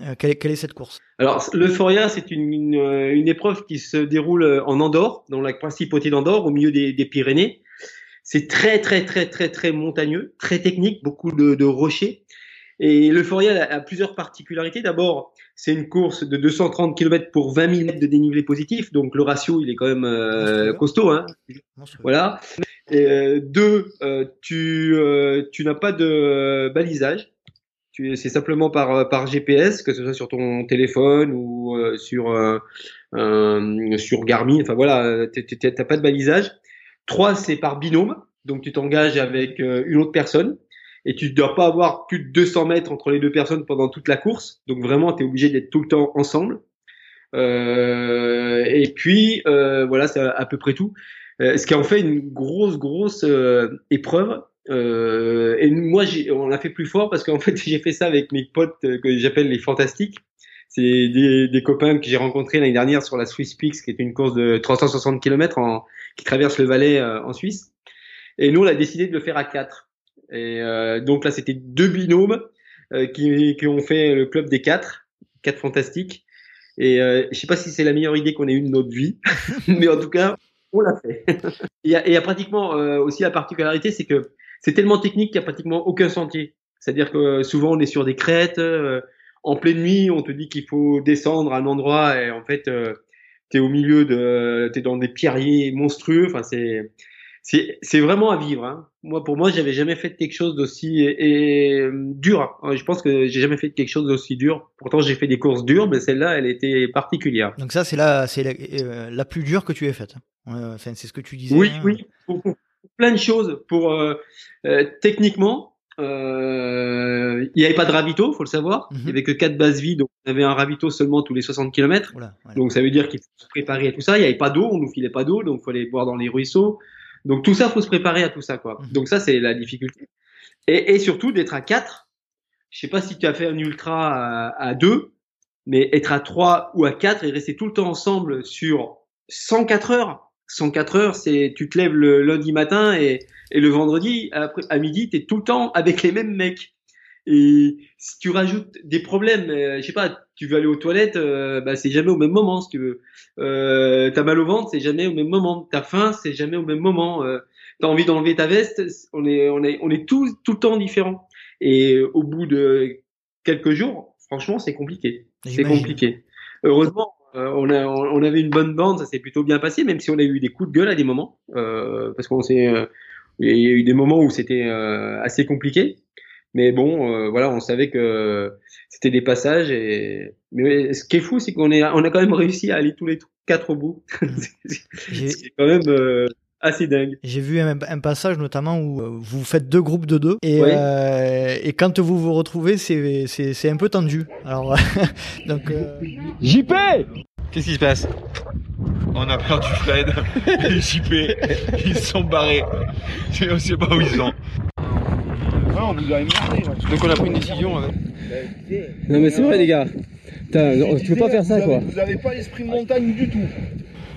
Speaker 3: euh, quelle, est, cette course?
Speaker 4: Alors, l'Euphoria, c'est une, une, une, épreuve qui se déroule euh, en Andorre, dans la principauté d'Andorre, au milieu des, des Pyrénées. C'est très, très, très, très, très montagneux, très technique, beaucoup de, de rochers. Et l'Euphoria a, a, plusieurs particularités. D'abord, c'est une course de 230 km pour 20 000 mètres de dénivelé positif, donc le ratio, il est quand même euh, costaud. Hein voilà. Et, euh, deux, euh, tu, tu n'as pas de balisage c'est simplement par, euh, par GPS, que ce soit sur ton téléphone ou euh, sur, euh, sur Garmin. Enfin voilà, t'as pas de balisage. Trois, c'est par binôme. Donc tu t'engages avec une autre personne et tu ne dois pas avoir plus de 200 mètres entre les deux personnes pendant toute la course. Donc vraiment, tu es obligé d'être tout le temps ensemble. Euh, et puis euh, voilà, c'est à, peu près tout. ce qui en fait une grosse, grosse épreuve euh, et moi, on l'a fait plus fort parce qu'en fait, j'ai fait ça avec mes potes euh, que j'appelle les fantastiques. C'est des, des, copains que j'ai rencontrés l'année dernière sur la Swiss Peaks, qui est une course de 360 km en, qui traverse le Valais euh, en Suisse. Et nous, on a décidé de le faire à quatre. Et euh, donc là, c'était deux binômes euh, qui, qui, ont fait le club des quatre, quatre fantastiques. Et euh, je sais pas si c'est la meilleure idée qu'on ait eue de notre vie, mais en tout cas, on l'a fait. et il y, a pratiquement aussi la particularité, c'est que c'est tellement technique qu'il n'y a pratiquement aucun sentier. C'est-à-dire que souvent on est sur des crêtes, euh, en pleine nuit, on te dit qu'il faut descendre à un endroit et en fait euh, tu es au milieu de tu es dans des pierriers monstrueux, enfin c'est c'est c'est vraiment à vivre hein. Moi pour moi, j'avais jamais fait quelque chose d'aussi et, dur. Hein. Je pense que j'ai jamais fait quelque chose d'aussi dur. Pourtant, j'ai fait des courses dures, mais celle-là, elle était particulière.
Speaker 3: Donc ça, c'est la c'est la, euh, la, plus dure que tu aies faite. Hein. Enfin, c'est ce que tu disais.
Speaker 4: Oui, oui plein de choses pour euh, euh, techniquement. euh, il n'y avait pas de ravito, faut le savoir.
Speaker 3: Mhm.
Speaker 4: Il n'y avait que quatre bases vides, donc on avait un ravito seulement tous les 60 km.
Speaker 3: Oula, ouais.
Speaker 4: Donc ça veut dire qu'il faut se préparer à tout ça. Il n'y avait pas d'eau, on nous filait pas d'eau, donc il fallait boire dans les ruisseaux. Donc tout ça, faut se préparer à tout ça, quoi.
Speaker 3: Mhm.
Speaker 4: Donc ça, c'est la difficulté. Et, et surtout d'être à 4. Je sais pas si tu as fait un ultra à, à 2, mais être à 3 ou à 4 et rester tout le temps ensemble sur 104 heures. 104 heures, c'est tu te lèves le lundi matin et, et le vendredi après, à midi, tu es tout le temps avec les mêmes mecs. Et si tu rajoutes des problèmes, euh, je sais pas, tu veux aller aux toilettes, euh, bah, c'est jamais au même moment si tu veux. Euh, t'as mal au ventre, c'est jamais au même moment. T'as faim, c'est jamais au même moment. Euh, t'as envie d'enlever ta veste, on est, on est, on est tous tout le temps différents. Et au bout de quelques jours, franchement, c'est compliqué. C'est compliqué. Heureusement, euh, on, a, on avait une bonne bande, ça s'est plutôt bien passé, même si on a eu des coups de gueule à des moments, euh, parce qu'on s'est, euh, il y a eu des moments où c'était euh, assez compliqué. Mais bon, euh, voilà, on savait que c'était des passages. Et mais ce qui est fou, c'est qu'on est, on a quand même réussi à aller tous les quatre au bout. C'est quand même euh, assez dingue.
Speaker 3: J'ai vu un, un passage notamment où euh, vous faites deux groupes de deux et,
Speaker 4: Ouais.
Speaker 3: euh, et quand vous vous retrouvez, c'est c'est- c'est un peu tendu. Alors, donc, euh,
Speaker 1: JP
Speaker 5: Qu'est-ce qui se passe? On a perdu Fred et JP. Ils sont barrés. On sait pas où ils sont.
Speaker 6: on nous a émerdés. là.
Speaker 1: Donc on a pris une décision. hein. Non mais c'est vrai les gars. Putain, tu peux pas faire ça quoi.
Speaker 6: Vous avez pas l'esprit montagne du tout.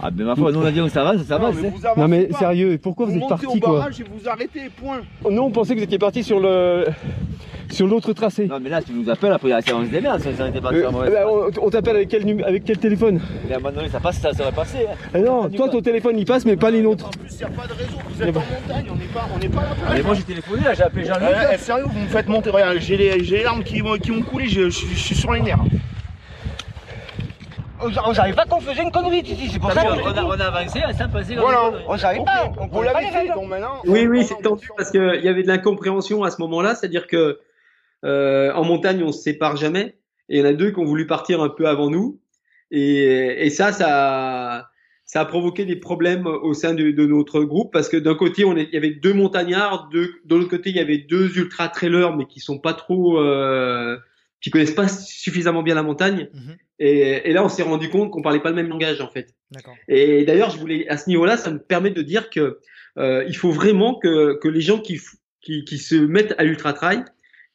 Speaker 7: Ah ben ma foi, nous on a dit que ça va, ça
Speaker 6: Non,
Speaker 7: va,
Speaker 6: mais vous avancez
Speaker 1: Non mais
Speaker 6: pas.
Speaker 1: sérieux, pourquoi vous êtes
Speaker 6: montez
Speaker 1: parti
Speaker 6: au
Speaker 1: quoi
Speaker 6: barrage et vous arrêtez, point.
Speaker 1: Nous on pensait que vous étiez parti sur le sur l'autre tracé.
Speaker 7: Non mais là tu nous appelles après la séance des merdes, ça n'était pas
Speaker 1: Euh, bah, on on t'appelle avec quel avec quel téléphone
Speaker 7: Mais à un moment donné ça passe, ça serait passé. Hein.
Speaker 1: Ah Non, toi ton téléphone il passe mais pas les nôtres.
Speaker 6: En plus, il n'y a pas de réseau. Vous êtes en montagne, on n'est pas, on n'est pas là pour
Speaker 7: Allez moi j'ai téléphoné là, j'ai appelé Jean-Luc.
Speaker 6: Eh, eh, sérieux, vous me faites monter. Regarde, j'ai les, j'ai les larmes qui, qui ont coulé, je suis sur les nerfs.
Speaker 7: On savait pas qu'on faisait une connerie ici, c'est pour ça qu'on a, on a avancé sans penser qu'on
Speaker 6: Voilà.
Speaker 7: On savait pas, on
Speaker 6: Vous l'avez fait, donc maintenant.
Speaker 4: Oui, oui,
Speaker 6: on-
Speaker 4: c'est
Speaker 6: on-
Speaker 4: tendu parce qu'il y avait de l'incompréhension à ce moment-là, c'est-à-dire que euh, en montagne, on se sépare jamais. Et il y en a deux qui ont voulu partir un peu avant nous. Et, et ça, ça, ça a provoqué des problèmes au sein de, de notre groupe parce que d'un côté, on est, il y avait deux montagnards, de, de l'autre côté, il y avait deux ultra trailers, mais qui sont pas trop, euh, qui connaissent pas suffisamment bien la montagne.
Speaker 3: Mhm.
Speaker 4: Et, et là, on s'est rendu compte qu'on parlait pas le même langage en fait. Et d'ailleurs, je voulais à ce niveau-là, ça me permet de dire que euh, il faut vraiment que, que les gens qui, qui, qui se mettent à l'ultra trail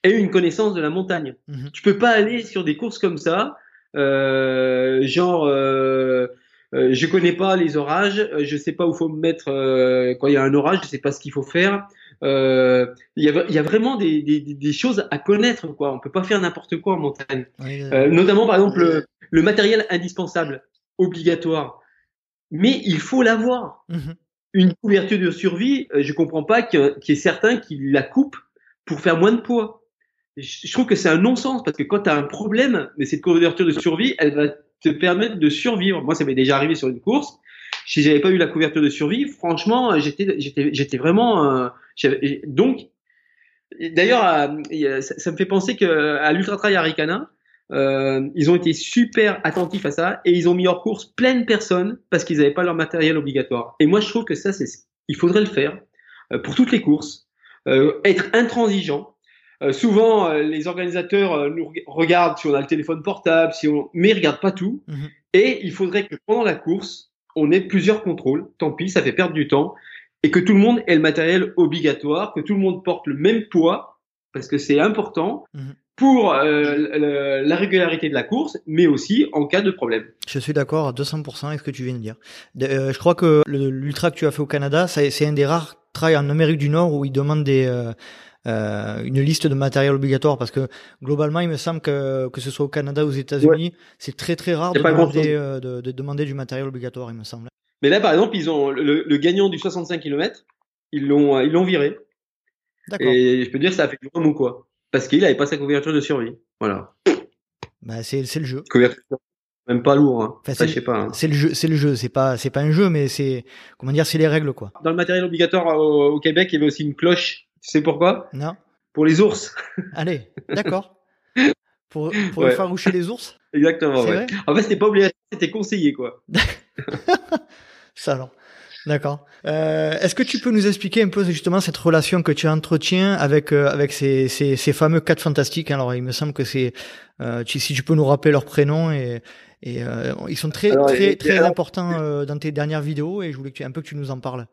Speaker 4: aient une connaissance de la montagne.
Speaker 3: Mhm.
Speaker 4: Tu peux pas aller sur des courses comme ça, euh, genre euh, euh, je connais pas les orages, euh, je sais pas où faut me mettre euh, quand il y a un orage, je sais pas ce qu'il faut faire. Euh, Il y, a, y a vraiment des, des, des- choses à connaître, quoi. On peut pas faire n'importe quoi en montagne.
Speaker 3: Oui, euh,
Speaker 4: notamment par exemple le, le matériel indispensable, obligatoire. Mais il faut l'avoir.
Speaker 3: mhm.
Speaker 4: Une couverture de survie, euh, je comprends pas qu'il qu'il y ait certains qui la coupent pour faire moins de poids. Je trouve que c'est un non-sens parce que quand tu as un problème, mais cette couverture de survie, elle va te permettre de survivre. Moi, ça m'est déjà arrivé sur une course. Si j'avais pas eu la couverture de survie, franchement, j'étais, j'étais, j'étais vraiment. euh, donc, d'ailleurs, euh, ça, me fait penser que à l'Ultra Trail Arikana, euh, ils ont été super attentifs à ça et ils ont mis hors course plein de personnes parce qu'ils n'avaient pas leur matériel obligatoire. Et moi, je trouve que ça, c'est, il faudrait le faire euh, pour toutes les courses, euh, être intransigeant. Euh, souvent, les organisateurs nous reg- regardent si on a le téléphone portable, si on, mais ils regardent pas tout.
Speaker 3: Mhm.
Speaker 4: Et il faudrait que pendant la course, on ait plusieurs contrôles. Tant pis, ça fait perdre du temps. Et que tout le monde ait le matériel obligatoire, que tout le monde porte le même poids, parce que c'est important
Speaker 3: Mhm.
Speaker 4: pour euh, le- la régularité de la course, mais aussi en cas de problème.
Speaker 3: Je suis d'accord à 200% avec ce que tu viens de dire. Euh, je crois que l'ultra que tu as fait au Canada, c'est un des rares trails en Amérique du Nord où ils demandent des, euh, euh, une liste de matériel obligatoire parce que globalement, il me semble que que ce soit au Canada ou aux États-Unis, c'est très très rare demander, euh, de demander du matériel obligatoire, il me semble.
Speaker 4: Mais là, par exemple, ils ont le, le gagnant du 65 km, ils l'ont ils l'ont viré. Et je peux dire ça a fait du remous, quoi. Parce qu'il avait pas sa couverture de survie. Voilà.
Speaker 3: Bah, c'est le jeu.
Speaker 4: Couverture, même pas lourd, hein.
Speaker 3: Enfin,
Speaker 4: Ça,
Speaker 3: c'est-
Speaker 4: je sais pas. hein.
Speaker 3: C'est le jeu, c'est le jeu. C'est pas c'est pas un jeu, mais c'est comment dire, c'est les règles quoi.
Speaker 4: Dans le matériel obligatoire au, au Québec, il y avait aussi une cloche. Tu sais pourquoi?
Speaker 3: Non.
Speaker 4: Pour les ours.
Speaker 3: Allez, d'accord. Pour pour
Speaker 4: Ouais.
Speaker 3: effaroucher les ours?
Speaker 4: Exactement, ouais. En fait, c'était pas obligatoire, c'était conseillé, quoi.
Speaker 3: Ça alors. D'accord. Euh, Est-ce que tu peux nous expliquer un peu justement cette relation que tu entretiens avec euh, avec ces, ces, ces fameux quatre fantastiques? Alors, il me semble que c'est euh, si tu peux nous rappeler leurs prénoms et et euh, ils sont très
Speaker 4: Alors,
Speaker 3: très
Speaker 4: et-
Speaker 3: très importants euh, dans tes dernières vidéos et je voulais que tu, un peu que tu nous en parles.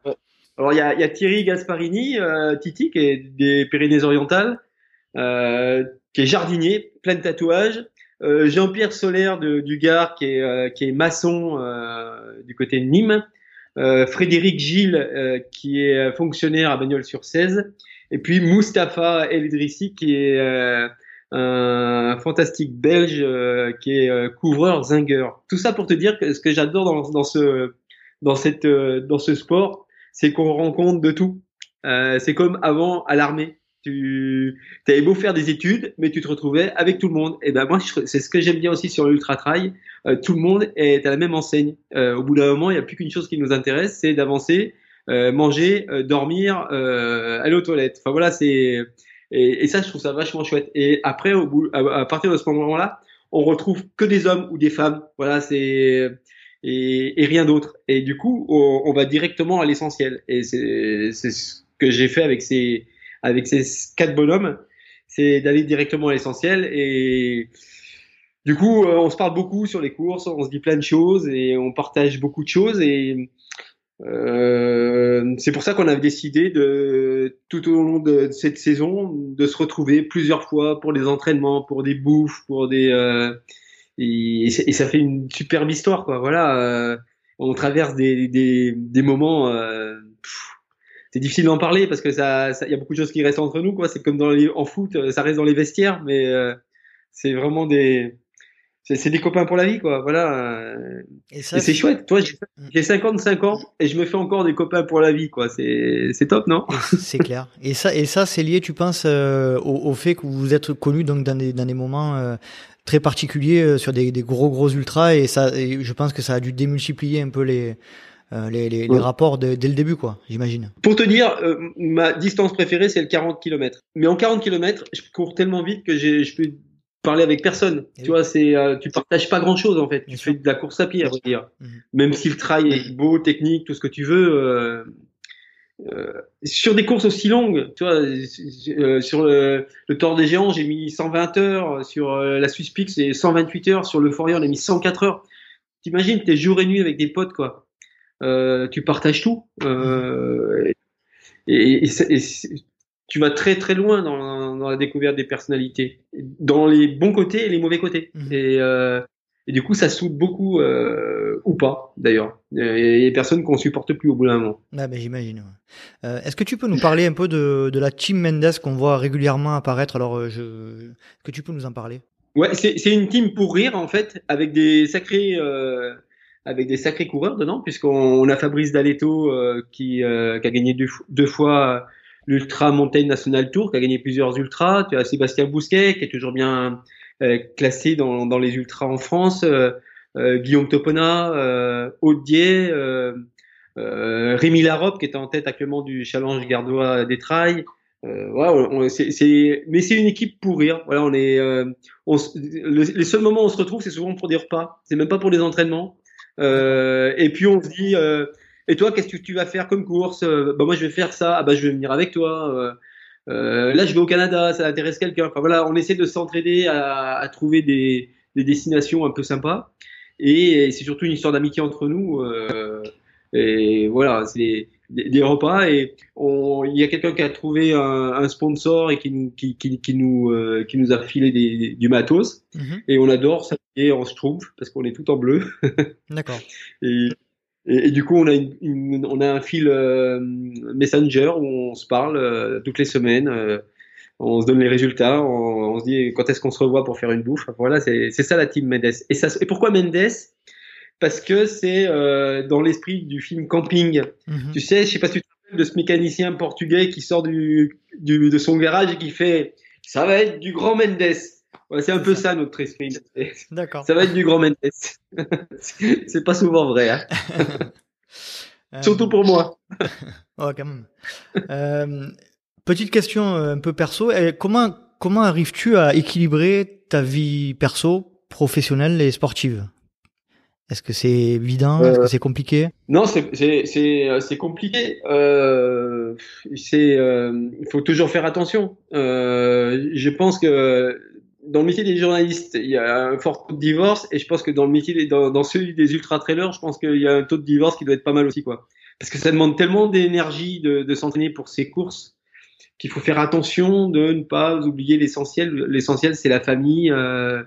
Speaker 4: Alors il y a, il y a Thierry Gasparini, euh, Titi, qui est des Pyrénées-Orientales, euh, qui est jardinier, plein de tatouages. Euh, Jean-Pierre Solaire de, du Gard, qui est, euh, qui est maçon euh, du côté de Nîmes. Euh, Frédéric Gilles, euh, qui est fonctionnaire à Bagnols-sur-Cèze. Et puis Mustapha El Idrissi, qui est euh, un fantastique belge, euh, qui est euh, couvreur zingueur. Tout ça pour te dire que ce que j'adore dans, dans ce dans cette euh, dans ce sport, c'est qu'on rencontre de tout. Euh, c'est comme avant à l'armée. Tu avais beau faire des études, mais tu te retrouvais avec tout le monde. Et ben moi, c'est ce que j'aime bien aussi sur l'ultra trail. Euh, tout le monde est à la même enseigne. Euh, au bout d'un moment, il n'y a plus qu'une chose qui nous intéresse, c'est d'avancer, euh, manger, dormir, aller aux toilettes. Enfin voilà, c'est et, ça, je trouve ça vachement chouette. Et après, au bout, à, partir de ce moment-là, on retrouve que des hommes ou des femmes. Voilà, c'est et, rien d'autre. Et du coup, on, on va directement à l'essentiel. Et c'est ce que j'ai fait avec ces avec ces quatre bonhommes, c'est d'aller directement à l'essentiel. Et du coup, euh, on se parle beaucoup sur les courses, on se dit plein de choses et on partage beaucoup de choses. Et euh, c'est pour ça qu'on a décidé de tout au long de cette saison de se retrouver plusieurs fois pour des entraînements, pour des bouffes, pour des euh, et, ça fait une superbe histoire quoi. Voilà, on traverse des des, moments. C'est difficile d'en parler parce que ça, il y a beaucoup de choses qui restent entre nous quoi. C'est comme dans les, en foot, euh, ça reste dans les vestiaires, mais euh, c'est vraiment des c'est des copains pour la vie quoi. Voilà. euh,
Speaker 3: Et ça,
Speaker 4: et c'est chouette. Toi, j'ai- j'ai 55 ans et je me fais encore des copains pour la vie, quoi. C'est, top, non?
Speaker 3: C'est clair. Et ça, et ça, c'est lié, tu penses, euh, au, au fait que vous êtes connu donc dans des, dans des moments euh, très particuliers euh, sur des, des gros gros ultras et ça, et je pense que ça a dû démultiplier un peu les euh, les, les, les
Speaker 4: Ouais.
Speaker 3: rapports de- dès le début, quoi. J'imagine.
Speaker 4: Pour te dire, euh, ma distance préférée, c'est le 40 km. Mais en 40 km, je cours tellement vite que je peux parler avec personne.
Speaker 3: Eh
Speaker 4: tu
Speaker 3: oui.
Speaker 4: vois, c'est, euh, tu partages pas grand chose en fait.
Speaker 3: Bien
Speaker 4: tu
Speaker 3: sûr.
Speaker 4: fais de la course à pied, à vrai dire.
Speaker 3: Mhm.
Speaker 4: Même si le trail est beau, technique, tout ce que tu veux. euh, sur des courses aussi longues, tu vois, euh, sur le, le Tour des Géants, j'ai mis 120 heures. Sur euh, la Swiss Peak, c'est 128 heures. Sur le Fourier, on a mis 104 heures. T'imagines, t'es jour et nuit avec des potes, quoi. Euh, tu partages tout. Euh, et, tu vas très très loin dans, dans la découverte des personnalités, dans les bons côtés et les mauvais côtés.
Speaker 3: Mhm.
Speaker 4: Et, euh, et du coup, ça soude beaucoup, euh, ou pas d'ailleurs. Il y a des personnes qu'on supporte plus au bout d'un moment.
Speaker 3: Ah ben, j'imagine. ouais. Euh, Est-ce que tu peux nous parler un peu de, de la team Mendes qu'on voit régulièrement apparaître? Alors, je... est-ce que tu peux nous en parler?
Speaker 4: Ouais, c'est une team pour rire en fait, avec des sacrés, avec des sacrés coureurs dedans, puisqu'on on a Fabrice Daletto euh, qui, euh, qui a gagné deux, fo- deux fois l'Ultra Mountain National Tour, qui a gagné plusieurs ultras. Tu as Sébastien Bousquet qui est toujours bien euh, classé dans, les ultras en France. euh, euh, Guillaume Topona, euh, Audier, euh, euh, Rémi Larobe qui est en tête actuellement du challenge gardois des trails. Euh, mais c'est une équipe pour rire. Voilà, on est, euh, les seuls moments où on se retrouve, c'est souvent pour des repas. C'est même pas pour des entraînements. Euh, et puis on se dit, euh, et toi, qu'est-ce que tu vas faire comme course? Euh, Bah moi, je vais faire ça. Ah bah je vais venir avec toi. Là, je vais au Canada. Ça intéresse quelqu'un. Enfin voilà, on essaie de s'entraider à, à trouver des, des destinations un peu sympas. Et, c'est surtout une histoire d'amitié entre nous. et voilà, c'est des, repas. Et il y a quelqu'un qui a trouvé un, un sponsor et qui nous, qui, qui, qui nous, euh, qui nous a filé des, du matos.
Speaker 3: Mhm.
Speaker 4: Et on adore s'habiller en schtroumpf parce qu'on est tout en bleu.
Speaker 3: D'accord.
Speaker 4: Et, et, et du coup, on a, une, une- on a un fil euh, Messenger où on se parle euh, toutes les semaines. on se donne les résultats. On, on se dit quand est-ce qu'on se revoit pour faire une bouffe? Voilà, c'est c'est ça la team Mendes. Et, ça, et pourquoi Mendes? Parce que c'est euh, dans l'esprit du film Camping.
Speaker 3: Mhm.
Speaker 4: Tu sais, je sais pas si tu te rappelles de ce mécanicien portugais qui sort du, du, de son garage et qui fait ça va être du grand Mendes. Ouais, c'est un peu ça notre esprit.
Speaker 3: D'accord.
Speaker 4: Ça va être du grand Mendes. c'est pas souvent vrai, hein.
Speaker 3: Euh,
Speaker 4: surtout pour moi.
Speaker 3: Ouais, quand même. Euh, petite question euh, un peu perso. Euh, Comment, comment arrives-tu à équilibrer ta vie perso, professionnelle et sportive? Est-ce que c'est évident? Est-ce que c'est compliqué?
Speaker 4: Non, c'est c'est c'est c'est compliqué. Euh, c'est il faut toujours faire attention. je pense que dans le métier des journalistes, il y a un fort taux de divorce, et je pense que dans le métier, dans, dans celui des ultra trailers, je pense qu'il y a un taux de divorce qui doit être pas mal aussi, quoi. Parce que ça demande tellement d'énergie de, de s'entraîner pour ces courses qu'il faut faire attention de ne pas oublier l'essentiel. L'essentiel, c'est la famille, euh, euh,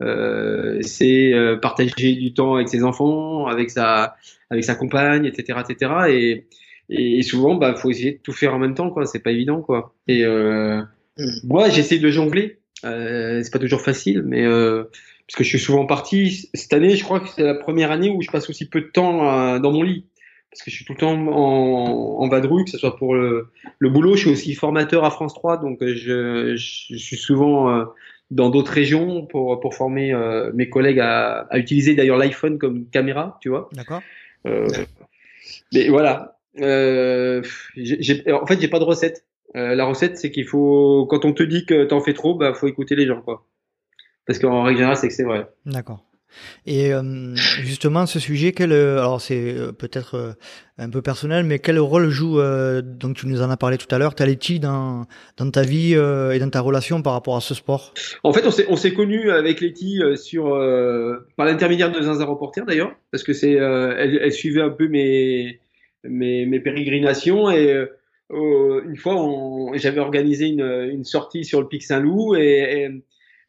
Speaker 4: c'est euh, partager du temps avec ses enfants, avec sa, avec sa compagne, etc., etc. Et, et souvent, bah, faut essayer de tout faire en même temps, quoi. C'est pas évident, quoi. Et euh, mm. moi, j'essaie de jongler euh, c'est pas toujours facile, mais euh, parce que je suis souvent parti. Cette année, je crois que c'est la première année où je passe aussi peu de temps euh, dans mon lit, parce que je suis tout le temps en, en vadrouille, que ce soit pour le, le, boulot. Je suis aussi formateur à France 3, donc euh, je, je suis souvent euh, dans d'autres régions pour, pour former mes collègues à, à utiliser d'ailleurs l'iPhone comme caméra, tu vois.
Speaker 3: D'accord.
Speaker 4: mais voilà. en fait, j'ai pas de recette. Euh, la recette, c'est qu'il faut, quand on te dit que t'en fais trop, bah, faut écouter les gens, quoi. Parce qu'en règle générale, c'est que c'est vrai.
Speaker 3: D'accord. Et euh, justement, ce sujet, euh, alors c'est peut-être un peu personnel, mais quel rôle joue, donc tu nous en as parlé tout à l'heure, Taletti dans, dans ta vie et dans ta relation par rapport à ce sport?
Speaker 4: En fait, on s'est, on s'est connu avec Letty sur, par l'intermédiaire de Zinzin Reporter d'ailleurs, parce que c'est, elle, suivait un peu mes, mes, pérégrinations et euh, une fois, j'avais organisé une, sortie sur le Pic Saint-Loup et,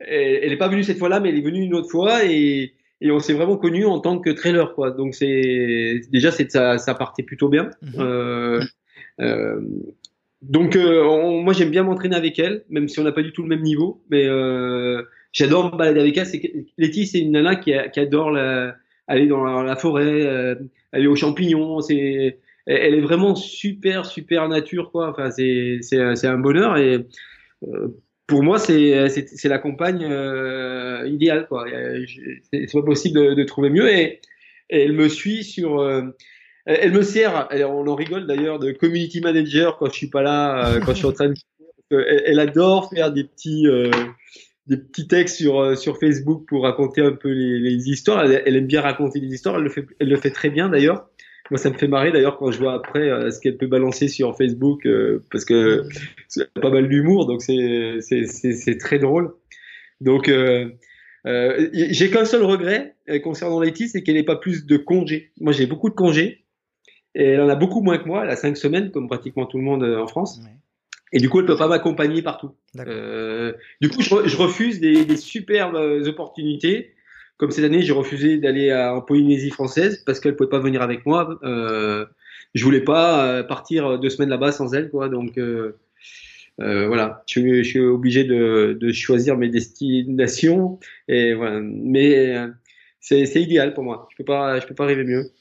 Speaker 4: elle n'est pas venue cette fois-là, mais elle est venue une autre fois et, et on s'est vraiment connus en tant que trailer, quoi. Donc c'est déjà c'est ça, ça partait plutôt bien. Mhm. Euh, euh, donc euh, moi j'aime bien m'entraîner avec elle, même si on n'a pas du tout le même niveau, mais j'adore me balader avec elle. C'est Letty, c'est une nana qui, qui adore la, aller dans la, la forêt, aller aux champignons. C'est elle est vraiment super, super nature, quoi. Enfin, c'est, c'est, c'est un bonheur et euh, pour moi, c'est, c'est la compagne euh, idéale, quoi. C'est, pas possible de, trouver mieux et, elle me suit sur. Euh, elle me sert, on en rigole d'ailleurs, de community manager quand je suis pas là, quand je suis en train de. Elle, adore faire des petits des petits textes sur sur Facebook pour raconter un peu les, les histoires. Elle, elle, aime bien raconter des histoires. Elle le fait, elle le fait très bien d'ailleurs. Moi, ça me fait marrer d'ailleurs quand je vois après euh, ce qu'elle peut balancer sur Facebook, euh, parce que c'est pas mal d'humour, donc c'est très drôle. Donc euh, j'ai qu'un seul regret concernant Letty, c'est qu'elle n'ait pas plus de congés. Moi, j'ai beaucoup de congés, et elle en a beaucoup moins que moi. Elle a cinq semaines, comme pratiquement tout le monde en France. Et du coup, elle peut pas m'accompagner partout. Du coup, je, je refuse des, des superbes opportunités comme cette année, j'ai refusé d'aller en Polynésie française parce qu'elle pouvait pas venir avec moi. Euh, je voulais pas euh, partir deux semaines là-bas sans elle, quoi. Donc euh, euh, voilà, je, suis obligé de, choisir mes destinations. Mais c'est, idéal pour moi. Je peux pas, je peux pas arriver mieux.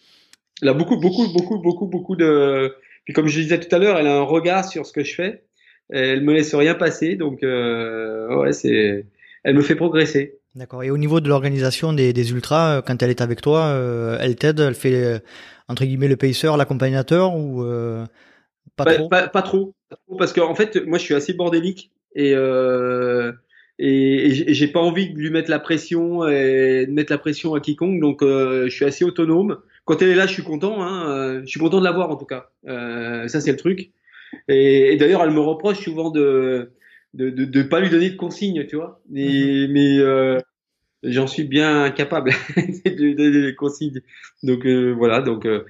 Speaker 4: Elle a beaucoup, beaucoup, beaucoup, beaucoup, beaucoup de. Puis comme je disais tout à l'heure, elle a un regard sur ce que je fais. Elle me laisse rien passer, donc ouais, c'est. Elle me fait progresser.
Speaker 3: D'accord. Et au niveau de l'organisation des, des, ultras, euh, quand elle est avec toi, euh, elle t'aide, elle fait euh, entre guillemets le pacer, l'accompagnateur ou
Speaker 4: pas, trop? pas, pas, trop parce qu'en en fait, moi, je suis assez bordélique et et, et j'ai pas envie de lui mettre la pression et de mettre la pression à quiconque. Donc, je suis assez autonome. Quand elle est là, je suis content. Hein, je suis content de la voir en tout cas. ça, c'est le truc. Et, et d'ailleurs, elle me reproche souvent de de, de, de, pas lui donner de consignes, tu vois. Mais, mhm. mais euh, j'en suis bien incapable de donner des consignes. Donc euh, voilà, donc euh,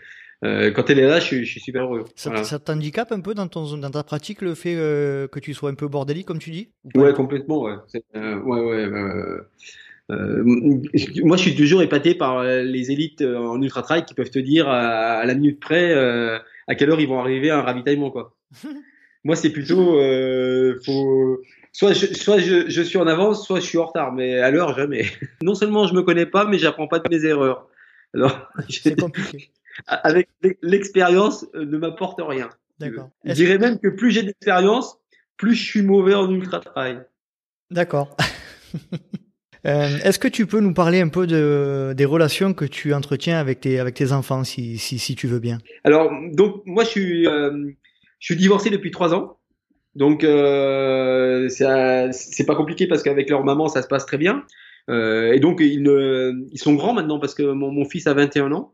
Speaker 4: euh, quand elle est là, je suis, je suis super heureux.
Speaker 3: Ça, voilà. ça t'handicape un peu dans, ton, dans ta pratique le fait euh, que tu sois un peu bordélique, comme tu dis?
Speaker 4: Ouais, complètement, ouais. ouais, ouais. Euh, moi, je suis toujours épaté par les élites en ultra trail qui peuvent te dire à, à la minute près à quelle heure ils vont arriver à un ravitaillement, quoi. Moi, c'est plutôt, euh, faut, soit, je, soit je, je, suis en avance, soit je suis en retard, mais à l'heure, jamais. non seulement je me connais pas, mais j'apprends pas de mes erreurs. Alors,
Speaker 3: c'est compliqué.
Speaker 4: Avec l'expérience, euh, ne m'apporte rien.
Speaker 3: D'accord.
Speaker 4: Je dirais même que plus j'ai d'expérience, plus je suis mauvais en ultra trail.
Speaker 3: D'accord. Euh, Est-ce que tu peux nous parler un peu de, des relations que tu entretiens avec tes, avec tes enfants, si, si, si tu veux bien?
Speaker 4: Alors, donc, moi, je suis, euh, je suis divorcé depuis trois ans. Donc, euh, c'est pas compliqué parce qu'avec leur maman, ça se passe très bien. Euh, et donc, ils, sont grands maintenant parce que mon, mon fils a 21 ans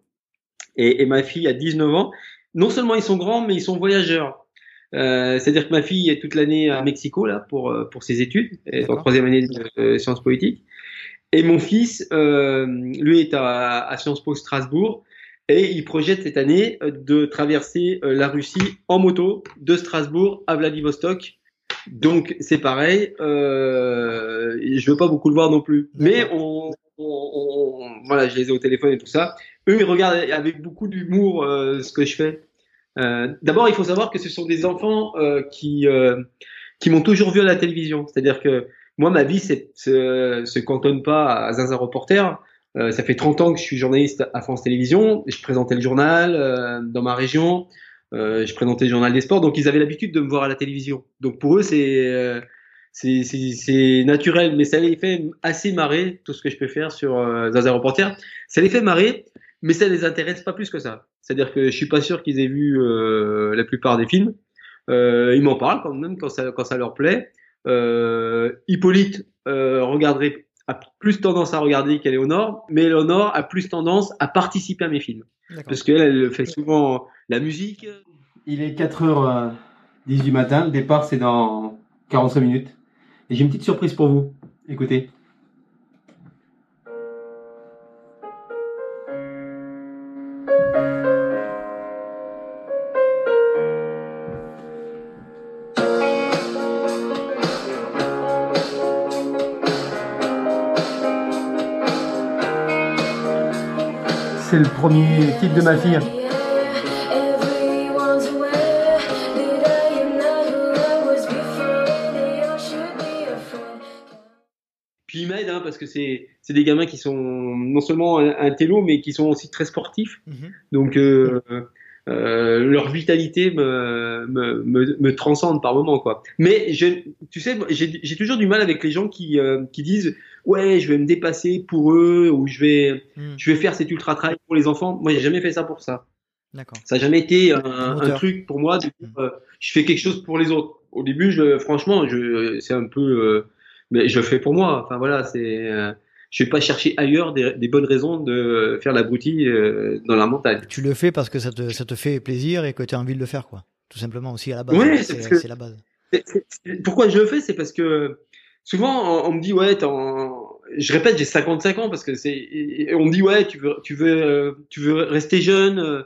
Speaker 4: et, et ma fille a 19 ans. Non seulement ils sont grands, mais ils sont voyageurs. Euh, C'est-à-dire que ma fille est toute l'année à Mexico là pour euh, pour ses études, elle est en troisième année de euh, sciences politiques. Et mon fils, euh, lui, est à, à Sciences Po Strasbourg et il projette cette année euh, de traverser euh, la Russie en moto de Strasbourg à Vladivostok. Donc c'est pareil, euh, je veux pas beaucoup le voir non plus. Mais on, on- on- voilà, je les ai au téléphone et tout ça. Eux, ils regardent avec beaucoup d'humour euh, ce que je fais. Euh, D'abord, il faut savoir que ce sont des enfants euh, qui euh, qui m'ont toujours vu à la télévision. C'est-à-dire que moi, ma vie c'est- se, se cantonne pas à Zinzin Reporter. Euh, ça fait 30 ans que je suis journaliste à France Télévisions. Je présentais le journal euh, dans ma région. Euh, je présentais le journal des sports. Donc, ils avaient l'habitude de me voir à la télévision. Donc, pour eux, c'est euh, c'est- c'est naturel. Mais ça les fait assez marrer, tout ce que je peux faire sur euh, Zinzin Reporter. Ça les fait marrer, mais ça les intéresse pas plus que ça. C'est-à-dire que je suis pas sûr qu'ils aient vu euh, la plupart des films. Euh, ils m'en parlent quand même quand ça, quand ça leur plaît. Euh, Hippolyte regarderait a plus tendance à regarder qu'Éléonore, mais Éléonore a plus tendance à participer à mes films. Parce qu'elle, elle fait souvent la musique.
Speaker 8: Il est 4h10 du matin, le départ c'est dans 45 minutes. Et j'ai une petite surprise pour vous. Écoutez. Premier titre de ma fille.
Speaker 4: Puis ils m'aident, hein, parce que c'est c'est des gamins qui sont non seulement un, un télo, mais qui sont aussi très sportifs.
Speaker 3: Mhm.
Speaker 4: Donc euh, euh, leur vitalité me, me, me, me transcende par moment quoi. Mais je, tu sais, j'ai j'ai toujours du mal avec les gens qui euh, qui disent ouais je vais me dépasser pour eux ou je vais
Speaker 3: Mhm.
Speaker 4: je vais faire cet ultra trail pour les enfants. Moi j'ai jamais fait ça pour ça.
Speaker 3: D'accord.
Speaker 4: Ça n'a jamais été un, truc pour moi de euh, je fais quelque chose pour les autres. Au début, je, franchement, je, c'est un peu, euh, mais je le fais pour moi. Enfin voilà, c'est, euh, je vais pas chercher ailleurs des, des bonnes raisons de faire l'abruti euh, dans la montagne.
Speaker 3: Tu le fais parce que ça te, ça te fait plaisir et que tu as envie de le faire, quoi. Tout simplement aussi à la base.
Speaker 4: Ouais, c'est
Speaker 3: la base.
Speaker 4: C'est- Pourquoi je le fais, c'est parce que souvent on, me dit ouais, je répète, j'ai 55 ans parce que c'est, on me dit ouais, tu veux, tu veux, euh, tu veux rester jeune. euh,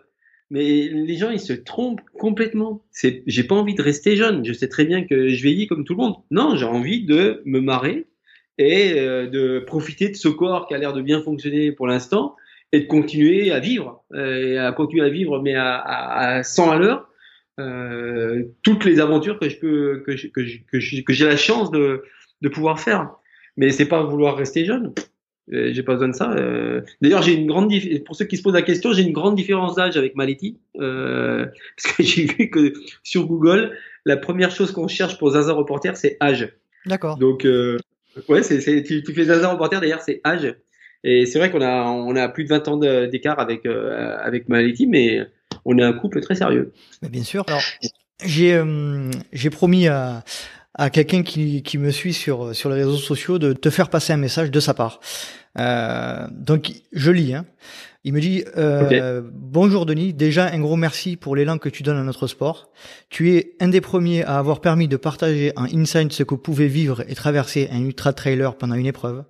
Speaker 4: Mais les gens, ils se trompent complètement. C'est, j'ai pas envie de rester jeune. Je sais très bien que je vieillis comme tout le monde. Non, j'ai envie de me marrer et euh, de profiter de ce corps qui a l'air de bien fonctionner pour l'instant et de continuer à vivre, et à continuer à vivre, mais à, à, à 100 à l'heure. Euh, toutes les aventures que je peux, que je- que que j'ai la chance de, de pouvoir faire. Mais c'est pas vouloir rester jeune. Euh, j'ai pas besoin de ça. Euh, D'ailleurs, j'ai une grande pour ceux qui se posent la question, j'ai une grande différence d'âge avec Maleti, euh, parce que j'ai vu que sur Google, la première chose qu'on cherche pour Zaza Reporter, c'est âge.
Speaker 3: D'accord.
Speaker 4: Donc, ouais, c'est, tu, tu fais Zaza Reporter, d'ailleurs, c'est âge. Et c'est vrai qu'on a, on a plus de 20 ans d'écart avec, avec Maleti, mais on est un couple très sérieux.
Speaker 3: Mais bien sûr. Alors, j'ai j'ai promis à, à quelqu'un qui, qui me suit sur, sur les réseaux sociaux de te faire passer un message de sa part. Euh, donc, je lis. Hein. Il me dit euh, Bonjour Denis, déjà un gros merci pour l'élan que tu donnes à notre sport. Tu es un des premiers à avoir permis de partager en inside ce que pouvait vivre et traverser un ultra trailer pendant une épreuve.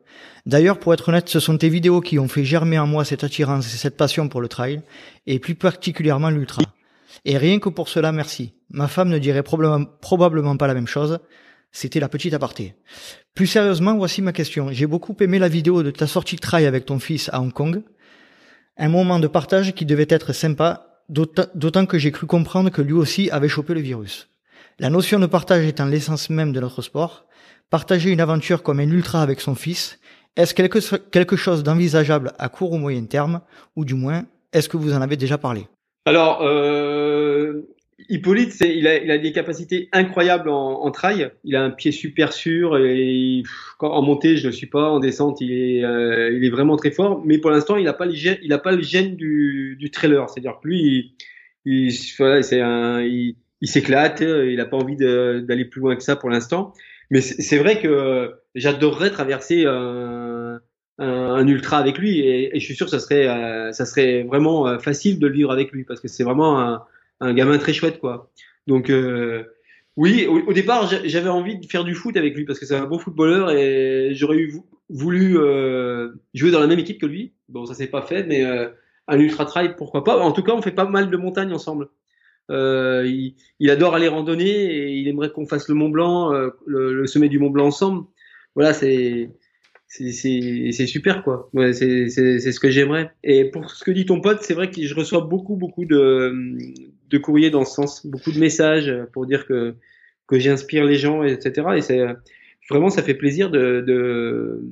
Speaker 3: D'ailleurs, pour être honnête, ce sont tes vidéos qui ont fait germer en moi cette attirance et cette passion pour le trail, et plus particulièrement l'ultra. Et rien que pour cela, merci. Ma femme ne dirait probablement, pas la même chose. C'était la petite aparté. Plus sérieusement, voici ma question. J'ai beaucoup aimé la vidéo de ta sortie de trail avec ton fils à Hong Kong. Un moment de partage qui devait être sympa, d'autant que j'ai cru comprendre que lui aussi avait chopé le virus. La notion de partage étant l'essence même de notre sport, partager une aventure comme un ultra avec son fils, est-ce quelque chose d'envisageable à court ou moyen terme, ou du moins, est-ce que vous en avez déjà parlé?
Speaker 4: Alors, euh, Hippolyte, il, a, il a des capacités incroyables en, en trail. Il a un pied super sûr et en montée, je ne le suis pas. En descente, il est, euh, il est vraiment très fort. Mais pour l'instant, il n'a pas pas le gène du, du trailer. C'est-à-dire que lui, il, il, voilà, un, il, il s'éclate. Il n'a pas envie d'aller plus loin que ça pour l'instant. Mais c'est vrai que j'adorerais traverser un, un, ultra avec lui et, et je suis sûr que ça serait, euh, ça serait vraiment euh, facile de le vivre avec lui parce que c'est vraiment un, un gamin très chouette quoi. Donc euh, oui, au, au départ j'a- j'avais envie de faire du foot avec lui parce que c'est un bon footballeur et j'aurais eu vou- voulu euh, jouer dans la même équipe que lui. Bon, ça s'est pas fait, mais euh, un ultra trail pourquoi pas. En tout cas, on fait pas mal de montagnes ensemble. Euh, il, il adore aller randonner et il aimerait qu'on fasse le Mont Blanc, le, le sommet du Mont Blanc ensemble. Voilà, c'est c'est super quoi. Ouais, c'est ce que j'aimerais. Et pour ce que dit ton pote, c'est vrai que je reçois beaucoup beaucoup de de courriers dans ce sens, beaucoup de messages pour dire que que j'inspire les gens, etc. Et c'est vraiment ça fait plaisir de de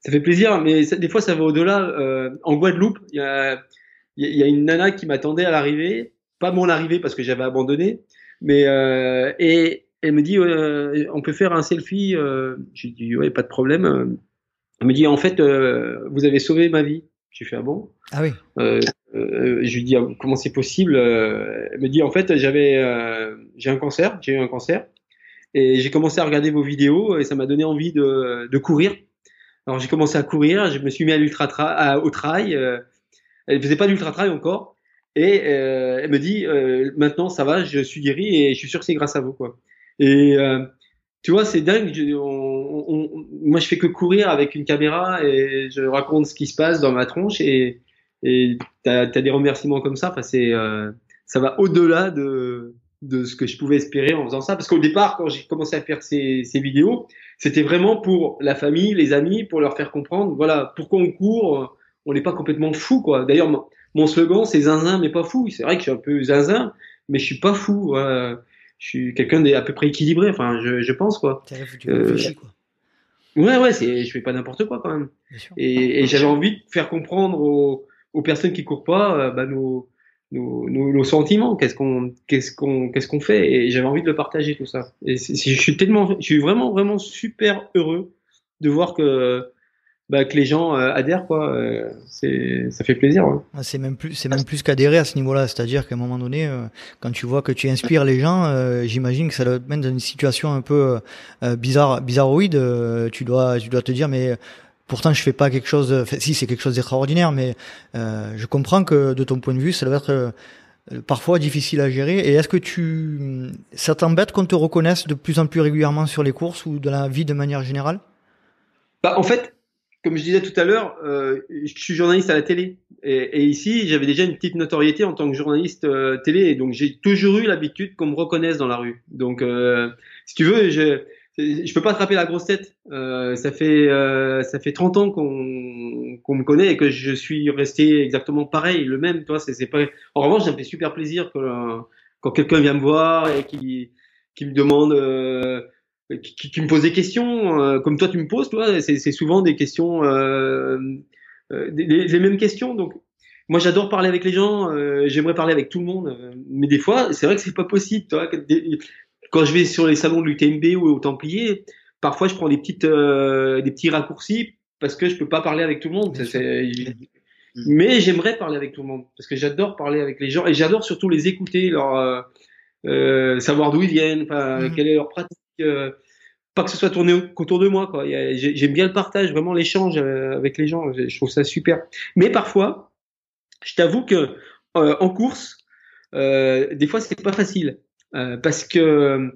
Speaker 4: ça fait plaisir, mais des fois ça va au-delà. Euh, en Guadeloupe, il y a y a- une nana qui m'attendait à l'arrivée, pas mon arrivée parce que j'avais abandonné, mais euh, et elle me dit euh, on peut faire un selfie. Euh, J'ai dit ouais pas de problème. Elle me dit en fait euh, vous avez sauvé ma vie. J'ai fait ah bon?
Speaker 3: Ah oui.
Speaker 4: Euh, euh, je lui dis ah, comment c'est possible? Elle me dit en fait j'avais j'ai un cancer, j'ai eu un cancer et j'ai commencé à regarder vos vidéos et ça m'a donné envie de, de courir. Alors j'ai commencé à courir, je me suis mis à l'ultra tra- au trail. elle faisait pas d'ultra trail encore et elle me dit maintenant ça va, je suis guéri et je suis sûr que c'est grâce à vous quoi. Et tu vois c'est dingue. je- on- on- moi je fais que courir avec une caméra et je raconte ce qui se passe dans ma tronche et et t'as as des remerciements comme ça. Enfin c'est euh, ça va au-delà de de ce que je pouvais espérer en faisant ça parce qu'au départ quand j'ai commencé à faire ces, ces vidéos c'était vraiment pour la famille les amis pour leur faire comprendre voilà pourquoi on court on n'est pas complètement fou quoi d'ailleurs mon- slogan c'est zinzin mais pas fou c'est vrai que je suis un peu zinzin mais je suis pas fou euh, je suis quelqu'un d'à peu près équilibré enfin je, je pense quoi. Euh,
Speaker 3: quoi.
Speaker 4: ouais ouais c'est je fais pas n'importe quoi quand même. Et, et j'avais envie de faire comprendre aux, aux personnes qui courent pas euh, bah, nos, nos, nos, nos sentiments, qu'est-ce qu'on qu'est-ce qu'on qu'est-ce qu'on fait? Et j'avais envie de le partager tout ça. Et je suis tellement je suis vraiment vraiment super heureux de voir que bah, que les gens euh, adhèrent quoi. Euh, c'est ça fait plaisir. ouais.
Speaker 3: Ah, C'est même plus, c'est même plus qu'adhérer à ce niveau-là. C'est-à-dire qu'à un moment donné, euh, quand tu vois que tu inspires les gens, euh, j'imagine que ça doit te mettre dans une situation un peu euh, bizarre, bizarroïde. Euh, tu dois, tu dois te dire, mais pourtant je fais pas quelque chose. Enfin, si c'est quelque chose d'extraordinaire, mais euh, je comprends que de ton point de vue, ça doit être euh, parfois difficile à gérer. Et est-ce que tu, ça t'embête qu'on te reconnaisse de plus en plus régulièrement sur les courses ou dans la vie de manière générale?
Speaker 4: Bah, en fait, comme je disais tout à l'heure, euh, je suis journaliste à la télé. Et, ici, j'avais déjà une petite notoriété en tant que journaliste euh, télé. Et donc, j'ai toujours eu l'habitude qu'on me reconnaisse dans la rue. Donc, euh, si tu veux, je je peux pas attraper la grosse tête. Euh, ça fait euh, ça fait 30 ans qu'on qu'on me connaît et que je suis resté exactement pareil, le même. Toi, c'est pas. En revanche, ça me fait super plaisir que quand quelqu'un vient me voir et qui qui me demande qui, qui- me pose des questions, euh, comme toi tu me poses, toi, c'est souvent des questions, euh, euh, des- les, mêmes questions. Donc, moi j'adore parler avec les gens, euh, j'aimerais parler avec tout le monde, mais des fois, c'est vrai que c'est pas possible. Toi, quand je vais sur les salons de l'UTMB ou au Templier, parfois je prends des petites, des petits raccourcis parce que je peux pas parler avec tout le monde. Ça, c'est- mais j'aimerais parler avec tout le monde parce que j'adore parler avec les gens et j'adore surtout les écouter, leur euh, savoir d'où ils viennent,
Speaker 3: Mhm.
Speaker 4: quelle est leur pratique. Pas que ce soit tourné au- qu'autour de moi, J'aime bien le partage, vraiment l'échange euh, avec les gens. Je trouve ça super. Mais parfois, je t'avoue que euh, en course, euh, des fois c'est pas facile parce que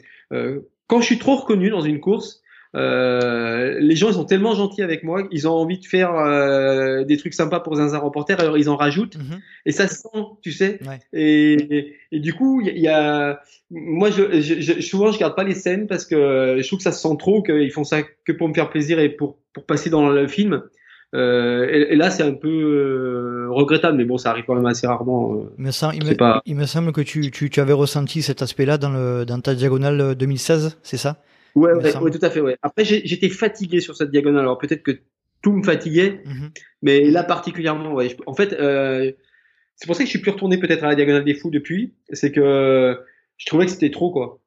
Speaker 4: quand je suis trop reconnu dans une course, euh, les gens ils sont tellement gentils avec moi, ils ont envie de faire euh, des trucs sympas pour Zinzin Reporter, alors ils en rajoutent
Speaker 3: Mhm.
Speaker 4: et ça se sent, tu sais.
Speaker 3: Ouais.
Speaker 4: Et, et, et du coup, il y, a- il y a, moi, je, je, je- souvent, je garde pas les scènes parce que je trouve que ça se sent trop, qu'ils font ça que pour me faire plaisir et pour pour passer dans le film. Euh, et, et là, c'est un peu euh, regrettable, mais bon, ça arrive quand même assez rarement. euh.
Speaker 3: Il me, sem- il
Speaker 4: C'est
Speaker 3: me-
Speaker 4: pas-
Speaker 3: il me semble que tu, tu, tu avais ressenti cet aspect-là dans, le, dans ta diagonale euh, 2016, c'est ça?
Speaker 4: Ouais, ouais, ouais, tout à fait, ouais. Après, j'étais fatigué sur cette diagonale. Alors peut-être que tout me fatiguait,
Speaker 3: Mhm.
Speaker 4: mais là particulièrement, ouais. En fait, euh, c'est pour ça que je suis plus retourné peut-être à la diagonale des fous depuis. C'est que je trouvais que c'était trop, quoi.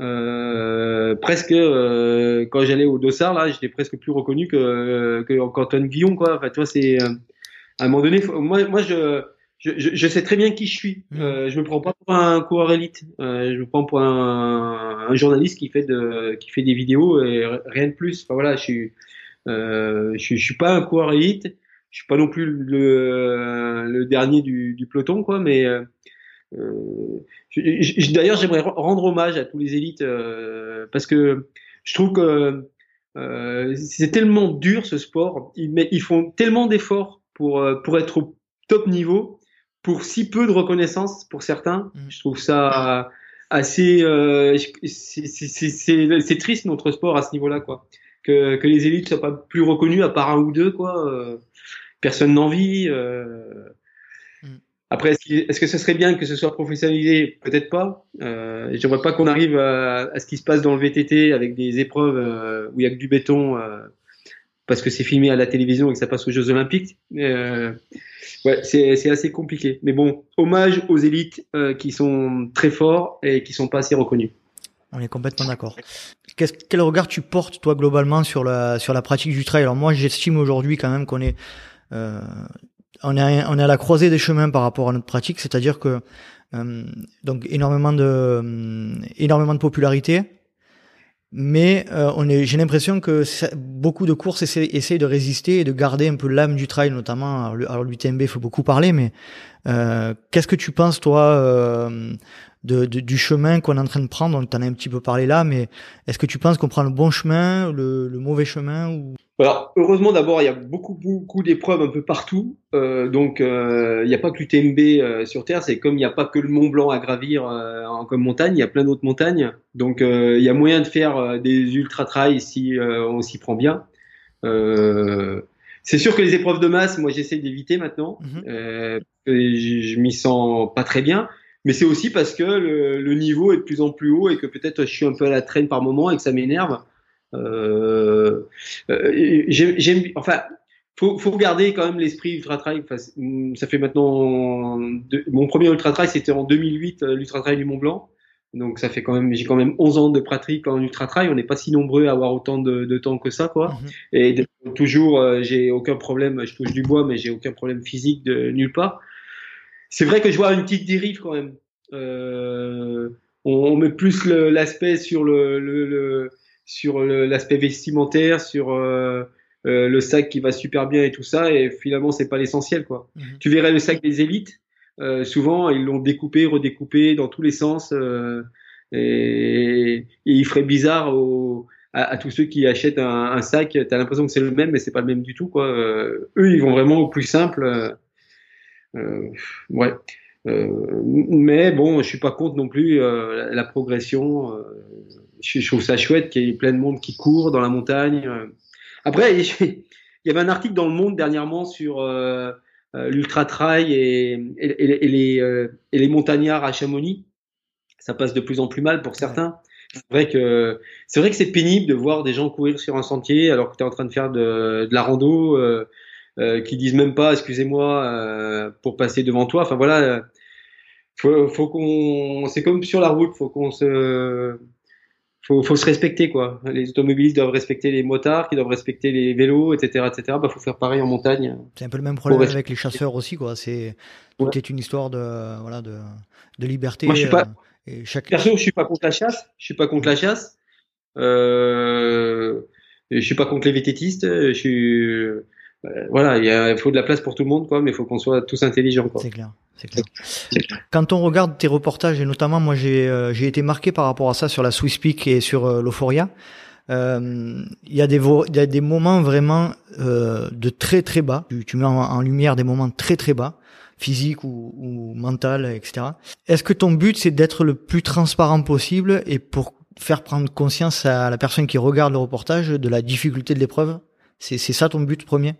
Speaker 4: Euh, presque euh, quand j'allais au Dossard, là, j'étais presque plus reconnu que que qu'Antoine Guillon, quoi. Enfin, tu vois, c'est euh, à un moment donné, faut- moi, moi, je je, je, je sais très bien qui je suis.
Speaker 3: Mhm.
Speaker 4: Euh, je me prends pas pour un coureur élite. Euh, je me prends pour un, un journaliste qui fait de qui fait des vidéos et rien de plus. Enfin voilà, je suis Euh, je, je suis pas un coureur élite, je suis pas non plus le, le dernier du, du peloton, quoi, mais euh, euh, d'ailleurs, j'aimerais rendre hommage à tous les élites euh, parce que je trouve que euh, c'est tellement dur ce sport. Ils, mais ils font tellement d'efforts pour pour être au top niveau, pour si peu de reconnaissance pour certains.
Speaker 3: Mm.
Speaker 4: Je trouve ça assez. euh, c'est- triste notre sport à ce niveau-là, quoi. Que, que les élites soient pas plus reconnues à part un ou deux, quoi. euh, personne n'en vit. euh.
Speaker 3: Mm.
Speaker 4: Après, est-ce que ce serait bien que ce soit professionnalisé? Peut-être pas. Euh, J'aimerais pas qu'on arrive à, à ce qui se passe dans le VTT avec des épreuves où il y a que du béton parce que c'est filmé à la télévision et que ça passe aux Jeux Olympiques. Euh, ouais, c'est assez compliqué. Mais bon, hommage aux élites euh, qui sont très forts et qui sont pas assez reconnus.
Speaker 3: On est complètement d'accord. Quel regard tu portes, toi, globalement, sur la, sur la pratique du trail? Alors, moi, j'estime aujourd'hui quand même qu'on est, euh, on est, à- on est à la croisée des chemins par rapport à notre pratique, c'est-à-dire que, euh, donc, énormément de, énormément de popularité, mais euh, j'ai l'impression que beaucoup de courses essaient, essayent de résister et de garder un peu l'âme du trail, notamment. Alors l'UTMB, il faut beaucoup parler, mais euh, qu'est-ce que tu penses, toi, euh, de, de- du chemin qu'on est en train de prendre On t'en a un petit peu parlé là, mais est-ce que tu penses qu'on prend le bon chemin, le, le mauvais chemin ou...
Speaker 4: Alors, heureusement, d'abord, il y a beaucoup, beaucoup d'épreuves un peu partout. Euh, donc, euh, il n'y a pas que l'UTMB euh, sur Terre. C'est comme il n'y a pas que le Mont Blanc à gravir euh, en, comme montagne. Il y a plein d'autres montagnes. Donc, il y a moyen de faire des ultra-trails si on s'y prend bien. C'est sûr que les épreuves de masse, moi, j'essaie d'éviter maintenant. Et je, je m'y sens pas très bien. Mais c'est aussi parce que le, le niveau est de plus en plus haut et que peut-être je suis un peu à la traîne par moment et que ça m'énerve. Euh, euh, j'aime, enfin, faut, faut garder quand même l'esprit ultra trail. Enfin, hum, ça fait maintenant mon premier ultra trail, c'était en 2008, euh, l'ultra trail du Mont Blanc. Donc ça fait quand même, j'ai quand même 11 ans de pratique en ultra trail. On n'est pas si nombreux à avoir autant de, de temps que ça, quoi.
Speaker 3: Mhm.
Speaker 4: Et de- toujours, euh, j'ai aucun problème. Je touche du bois, mais j'ai aucun problème physique de nulle part. C'est vrai que je vois une petite dérive quand même. Euh, on, on met plus l'aspect sur le, le, le- sur l'aspect vestimentaire, sur euh, euh, le sac qui va super bien et tout ça, et finalement c'est pas l'essentiel quoi.
Speaker 3: Mhm.
Speaker 4: Tu verrais le sac des élites, euh, souvent ils l'ont découpé, redécoupé dans tous les sens, euh, et, et il ferait bizarre au- à, à tous ceux qui achètent un, un sac. T'as l'impression que c'est le même, mais c'est pas le même du tout quoi. Euh, eux ils vont vraiment au plus simple. Euh, ouais. Euh, mais bon, je suis pas contre non plus euh, la, la progression. je, je trouve ça chouette qu'il y ait plein de monde qui court dans la montagne. Après, il y avait un article dans Le Monde dernièrement sur l'ultra trail et, et, et- et les, et les montagnards à Chamonix. Ça passe de plus en plus mal pour certains. C'est vrai que c'est vrai que c'est pénible de voir des gens courir sur un sentier alors que tu es en train de faire de, de la rando. Euh, euh, qui disent même pas excusez-moi euh, pour passer devant toi. Enfin voilà, euh, faut, faut qu'on, c'est comme sur la route, faut qu'on se, faut, faut se respecter quoi. Les automobilistes doivent respecter les motards, qui doivent respecter les vélos, etc., etc. Bah faut faire pareil en montagne.
Speaker 3: C'est un peu le même problème avec les chasseurs aussi, quoi. C'est tout est une histoire de voilà de, de liberté.
Speaker 4: Moi, je suis pas-
Speaker 3: et chaque
Speaker 4: Perso, je suis pas contre la chasse. Je suis pas contre la chasse. Euh, je suis pas contre les vététistes. Je suis, voilà, il y faut de la place pour tout le monde quoi, mais il faut qu'on soit tous intelligents quoi.
Speaker 3: C'est clair, c'est clair. Quand on regarde tes reportages, et notamment moi j'ai euh, été marqué par rapport à ça sur la Swiss Peak et sur euh, l'Euphoria, euh, il y, a des vo- il y a des moments vraiment euh, de très très bas. Tu, tu mets en, en lumière des moments très très bas, physiques ou, ou mental, etc. Est-ce que ton but c'est d'être le plus transparent possible et pour faire prendre conscience à la personne qui regarde le reportage de la difficulté de l'épreuve? C'est ça ton but premier?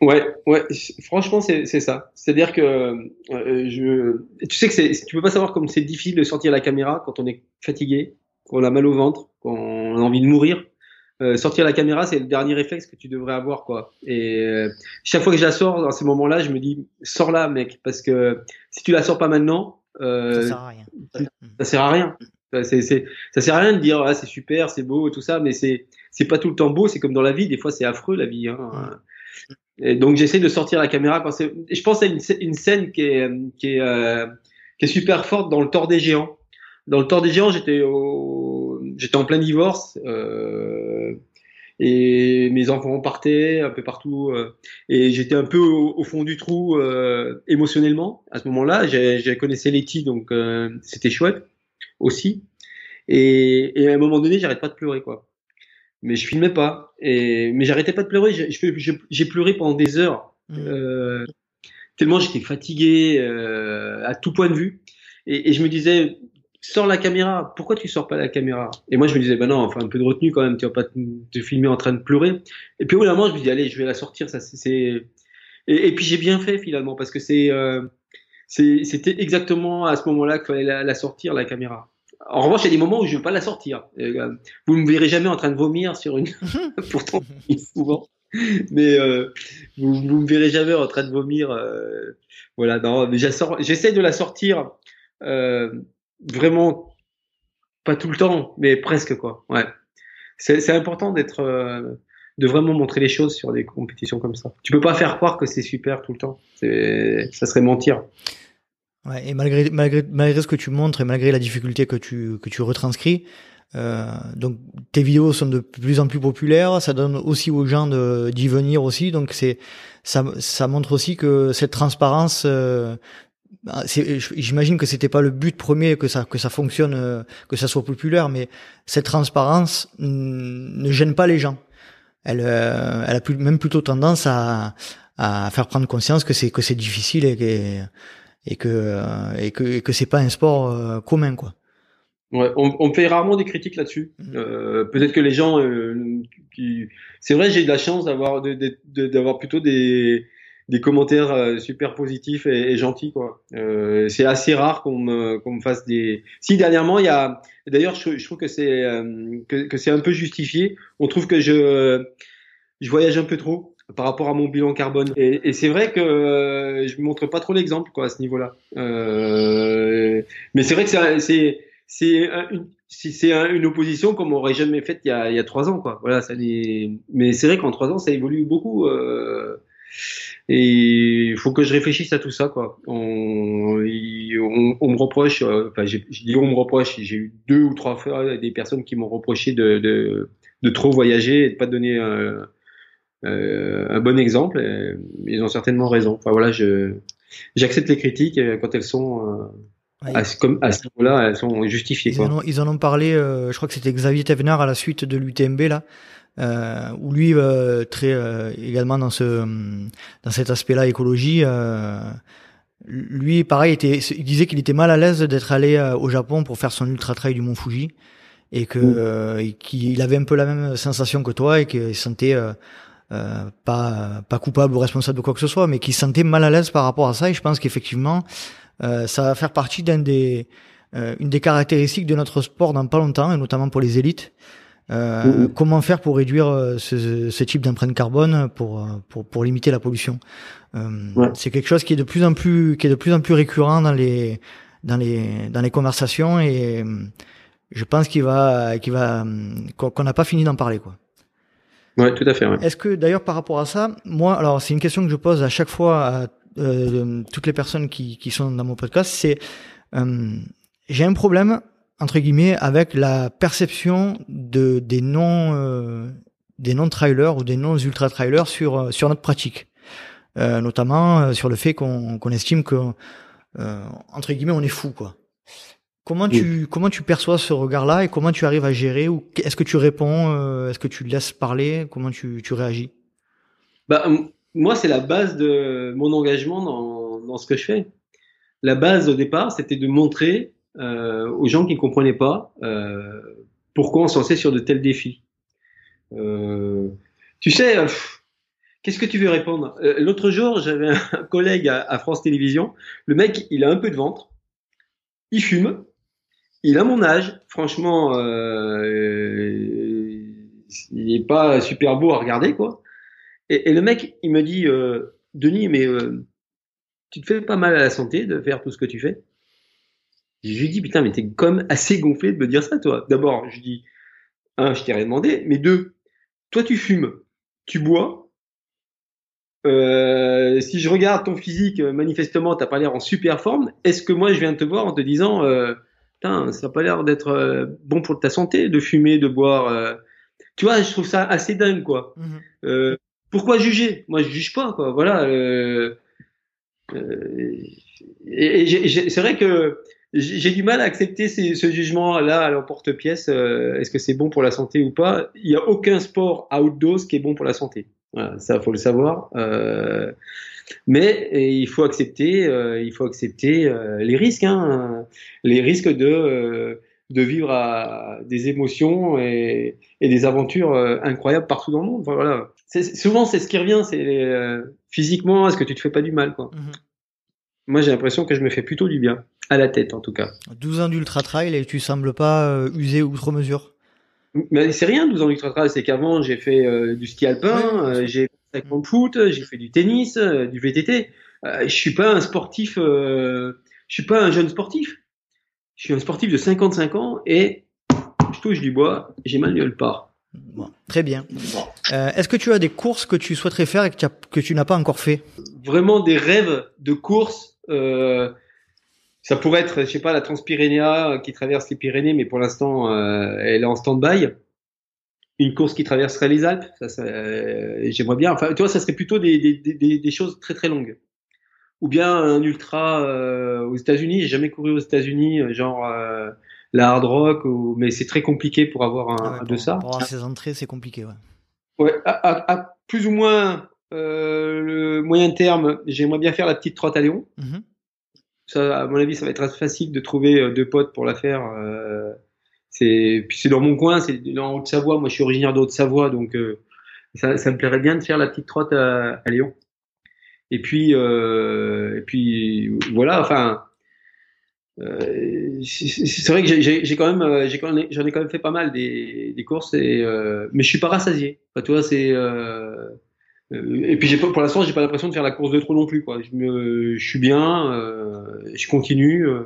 Speaker 4: Ouais, ouais, franchement, c'est c'est ça. C'est-à-dire que euh, je, tu sais que c'est, tu peux pas savoir comme c'est difficile de sortir la caméra quand on est fatigué, qu'on a mal au ventre, qu'on a envie de mourir. Euh, sortir la caméra, c'est le dernier réflexe que tu devrais avoir, quoi. Et euh, chaque fois que je la sors dans ces moments-là, je me dis, sors-la, mec, parce que si tu la sors pas maintenant, euh,
Speaker 3: Ça sert à rien.
Speaker 4: ça sert à rien. C'est, ça sert à rien de dire ah, c'est super, c'est beau et tout ça, mais c'est, c'est pas tout le temps beau. C'est comme dans la vie, des fois c'est affreux la vie. Hein. Et donc j'essaie de sortir la caméra quand c'est. Je pense à une, sc- une scène qui est, qui est, euh, qui est super forte dans le Tort des géants. Dans le Tort des géants, j'étais au, j'étais en plein divorce. Euh, et mes enfants partaient un peu partout euh, et j'étais un peu au, fond du trou euh, émotionnellement à ce moment-là. J'ai connaissé Letty donc euh, c'était chouette aussi et, et à un moment donné j'arrête pas de pleurer quoi. Mais je filmais pas. Et mais j'arrêtais pas de pleurer. J'ai pleuré pendant des heures. Euh, tellement j'étais fatigué euh, à tout point de vue. Et, et je me disais sors la caméra. Pourquoi tu sors pas la caméra? Et moi je me disais ben non enfin un peu de retenue quand même. Tu vas pas te, te filmer en train de pleurer. Et puis au bout d'un moment je me dis allez je vais la sortir. Ça c'est c'est- et, et puis j'ai bien fait finalement parce que c'est euh, c'est- c'était exactement à ce moment-là qu'il fallait la, la sortir la caméra en revanche, il y a des moments où je ne veux pas la sortir. Euh, Vous ne me verrez jamais en train de vomir sur une. Pourtant, souvent. Mais euh, vous, vous me verrez jamais en train de vomir. euh, Voilà, non, mais j'essaie de la sortir euh, vraiment pas tout le temps, mais presque quoi. Ouais, c'est important d'être, euh, de vraiment montrer les choses sur des compétitions comme ça. Tu peux pas faire croire que c'est super tout le temps. Ça serait mentir.
Speaker 3: Ouais, et malgré, malgré, malgré ce que tu montres et malgré la difficulté que tu, que tu retranscris, euh, donc tes vidéos sont de plus en plus populaires, ça donne aussi aux gens d'y venir aussi, donc c'est ça, ça montre aussi que cette transparence, euh, bah, j'imagine que c'était pas le but premier que ça que ça fonctionne, euh, que ça soit populaire, mais cette transparence ne gêne pas les gens. Elle, euh, elle a plus, même plutôt tendance à, à faire prendre conscience que c'est que c'est difficile et que et que et que et que c'est pas un sport euh, commun quoi.
Speaker 4: Ouais, on, on fait rarement des critiques là-dessus. Euh, Peut-être que les gens, euh, qui... c'est vrai, j'ai de la chance d'avoir de- de- de- d'avoir plutôt des des commentaires euh, super positifs et, et gentils quoi. Euh, c'est assez rare qu'on me qu'on me fasse des. Si dernièrement il y a, d'ailleurs je, je trouve que c'est euh, que, que c'est un peu justifié. On trouve que je je voyage un peu trop par rapport à mon bilan carbone. Et, et c'est vrai que euh, je montre pas trop l'exemple quoi à ce niveau-là. Euh, mais c'est vrai que c'est c'est c'est un- une c'est un- une opposition comme on aurait jamais faite il y a il y a trois ans quoi. Voilà, ça mais c'est vrai qu'en trois ans ça évolue beaucoup. euh, et il faut que je réfléchisse à tout ça, quoi. On, on, on me reproche, euh, enfin, je dis on me reproche, j'ai eu deux ou trois fois des personnes qui m'ont reproché de, de, de trop voyager et de pas donner euh, un bon exemple. et ils ont certainement raison. Enfin voilà, je, j'accepte les critiques euh, quand elles sont, euh, à, ce- comme, à ce niveau-là, elles sont justifiées,
Speaker 3: Ils
Speaker 4: quoi.
Speaker 3: en ont, ils en ont parlé, euh, je crois que c'était Xavier Thévenard à la suite de l'UTMB là, euh, où lui euh, très euh, également dans ce dans cet aspect-là écologie. Euh, lui, pareil, était, il disait qu'il était mal à l'aise d'être allé euh, au Japon pour faire son ultra trail du Mont Fuji et que
Speaker 4: Mm.
Speaker 3: euh, et qu'il avait un peu la même sensation que toi et qu'il se sentait euh, euh, pas pas coupable ou responsable de quoi que ce soit, mais qu'il se sentait mal à l'aise par rapport à ça. Et je pense qu'effectivement, euh, ça va faire partie d'un des euh, une des caractéristiques de notre sport dans pas longtemps, et notamment pour les élites. Euh,
Speaker 4: Mhm.
Speaker 3: Comment faire pour réduire ce, ce type d'empreinte carbone pour, pour pour limiter la pollution Euh,
Speaker 4: Ouais.
Speaker 3: C'est quelque chose qui est de plus en plus qui est de plus en plus récurrent dans les dans les dans les conversations et je pense qu'il va qu'il va qu'on n'a pas fini d'en parler quoi.
Speaker 4: Ouais, tout à fait. Ouais.
Speaker 3: Est-ce que d'ailleurs par rapport à ça, moi, alors c'est une question que je pose à chaque fois à euh, toutes les personnes qui, qui sont dans mon podcast, c'est euh, j'ai un problème entre guillemets avec la perception de des non euh, des non trailers ou des non ultra trailers sur euh, sur notre pratique, Euh, notamment sur le fait qu'on qu'on estime que entre guillemets on est fou quoi. Comment tu comment tu perçois ce regard-là et comment tu arrives à gérer ou est-ce que tu réponds euh, est-ce que tu laisses parler? Comment tu, tu réagis?
Speaker 4: Bah, moi, c'est la base de mon engagement dans, dans ce que je fais. La base au départ, c'était de montrer euh, aux gens qui ne comprenaient pas euh, pourquoi on se lançait sur de tels défis. Tu sais, qu'est-ce que tu veux répondre? L'autre jour, j'avais un collègue à, à France Télévisions. Le mec, il a un peu de ventre, il fume, il a mon âge. Franchement, euh, il n'est pas super beau à regarder, quoi. Et, le mec, il me dit, euh, Denis, mais euh, tu te fais pas mal à la santé de faire tout ce que tu fais? Je lui dis, putain, mais t'es quand même assez gonflé de me dire ça, toi. D'abord, je lui dis, un, je t'ai rien demandé, mais deux, toi, tu fumes, tu bois. Si je regarde ton physique, manifestement, t'as pas l'air en super forme. Est-ce que moi, je viens te voir en te disant, putain, ça a pas l'air d'être euh, bon pour ta santé de fumer, de boire euh, tu vois, je trouve ça assez dingue, quoi.
Speaker 3: Mhm.
Speaker 4: Euh, pourquoi juger? Moi, je juge pas, quoi. Voilà. euh, euh, et c'est vrai que j'ai du mal à accepter ces- ce jugement-là à l'emporte-pièce. Est-ce que c'est bon pour la santé ou pas? Il n'y a aucun sport outdoors qui est bon pour la santé. Voilà, ça, faut le savoir. Euh, mais il faut accepter, euh, il faut accepter euh, les risques, hein, les risques de de vivre à des émotions et, et des aventures incroyables partout dans le monde. Enfin, voilà. C'est- Souvent, c'est ce qui revient, c'est physiquement, est-ce que tu te fais pas du mal, quoi.
Speaker 3: Mhm.
Speaker 4: Moi, j'ai l'impression que je me fais plutôt du bien à la tête, en tout cas.
Speaker 3: 12 ans d'ultra trail et tu sembles pas usé outre mesure.
Speaker 4: Mais c'est rien, 12 ans d'ultra trail, c'est qu'avant j'ai fait euh, du ski alpin,
Speaker 3: Ouais,
Speaker 4: euh, j'ai fait 50 foot, j'ai fait du tennis, euh, du VTT. Euh, je suis pas un sportif, euh, je suis pas un jeune sportif. Je suis un sportif de 55 ans et je touche du bois, j'ai mal nulle part.
Speaker 3: Bon, très bien. Euh, Est-ce que tu as des courses que tu souhaiterais faire et que tu, as- que tu n'as pas encore fait?
Speaker 4: Vraiment des rêves de course. euh, ça pourrait être, je sais pas, la Transpyrénéa euh, qui traverse les Pyrénées, mais pour l'instant, euh, elle est en stand-by. Une course qui traverserait les Alpes, ça, ça, euh, j'aimerais bien. Enfin, tu vois, ça serait plutôt des, des, des, des choses très très longues. Ou bien un ultra euh, aux États-Unis. J'ai jamais couru aux États-Unis, euh, genre euh, la hard rock, ou... mais c'est très compliqué pour avoir un,
Speaker 3: Ah ouais,
Speaker 4: un de ça.
Speaker 3: pour avoir ces entrées, c'est compliqué. Ouais.
Speaker 4: Ouais, à, à- à plus ou moins euh, le moyen terme, j'aimerais bien faire la petite trotte à Léon.
Speaker 3: Mhm.
Speaker 4: Ça, à mon avis, ça va être assez facile de trouver euh, deux potes pour la faire. euh, c'est dans mon coin, c'est en Haute-Savoie. Moi, je suis originaire de Haute-Savoie, donc euh, ça, me plairait bien de faire la petite trotte à, Léon. Et puis, et puis voilà. Enfin, c'est vrai que j'ai- quand même, j'en ai quand même fait pas mal des, courses, et, mais je suis pas rassasié. C'est et puis j'ai pas, pour l'instant, j'ai pas l'impression de faire la course de trop non plus. Quoi. Je, me, je suis bien, euh, je continue. euh,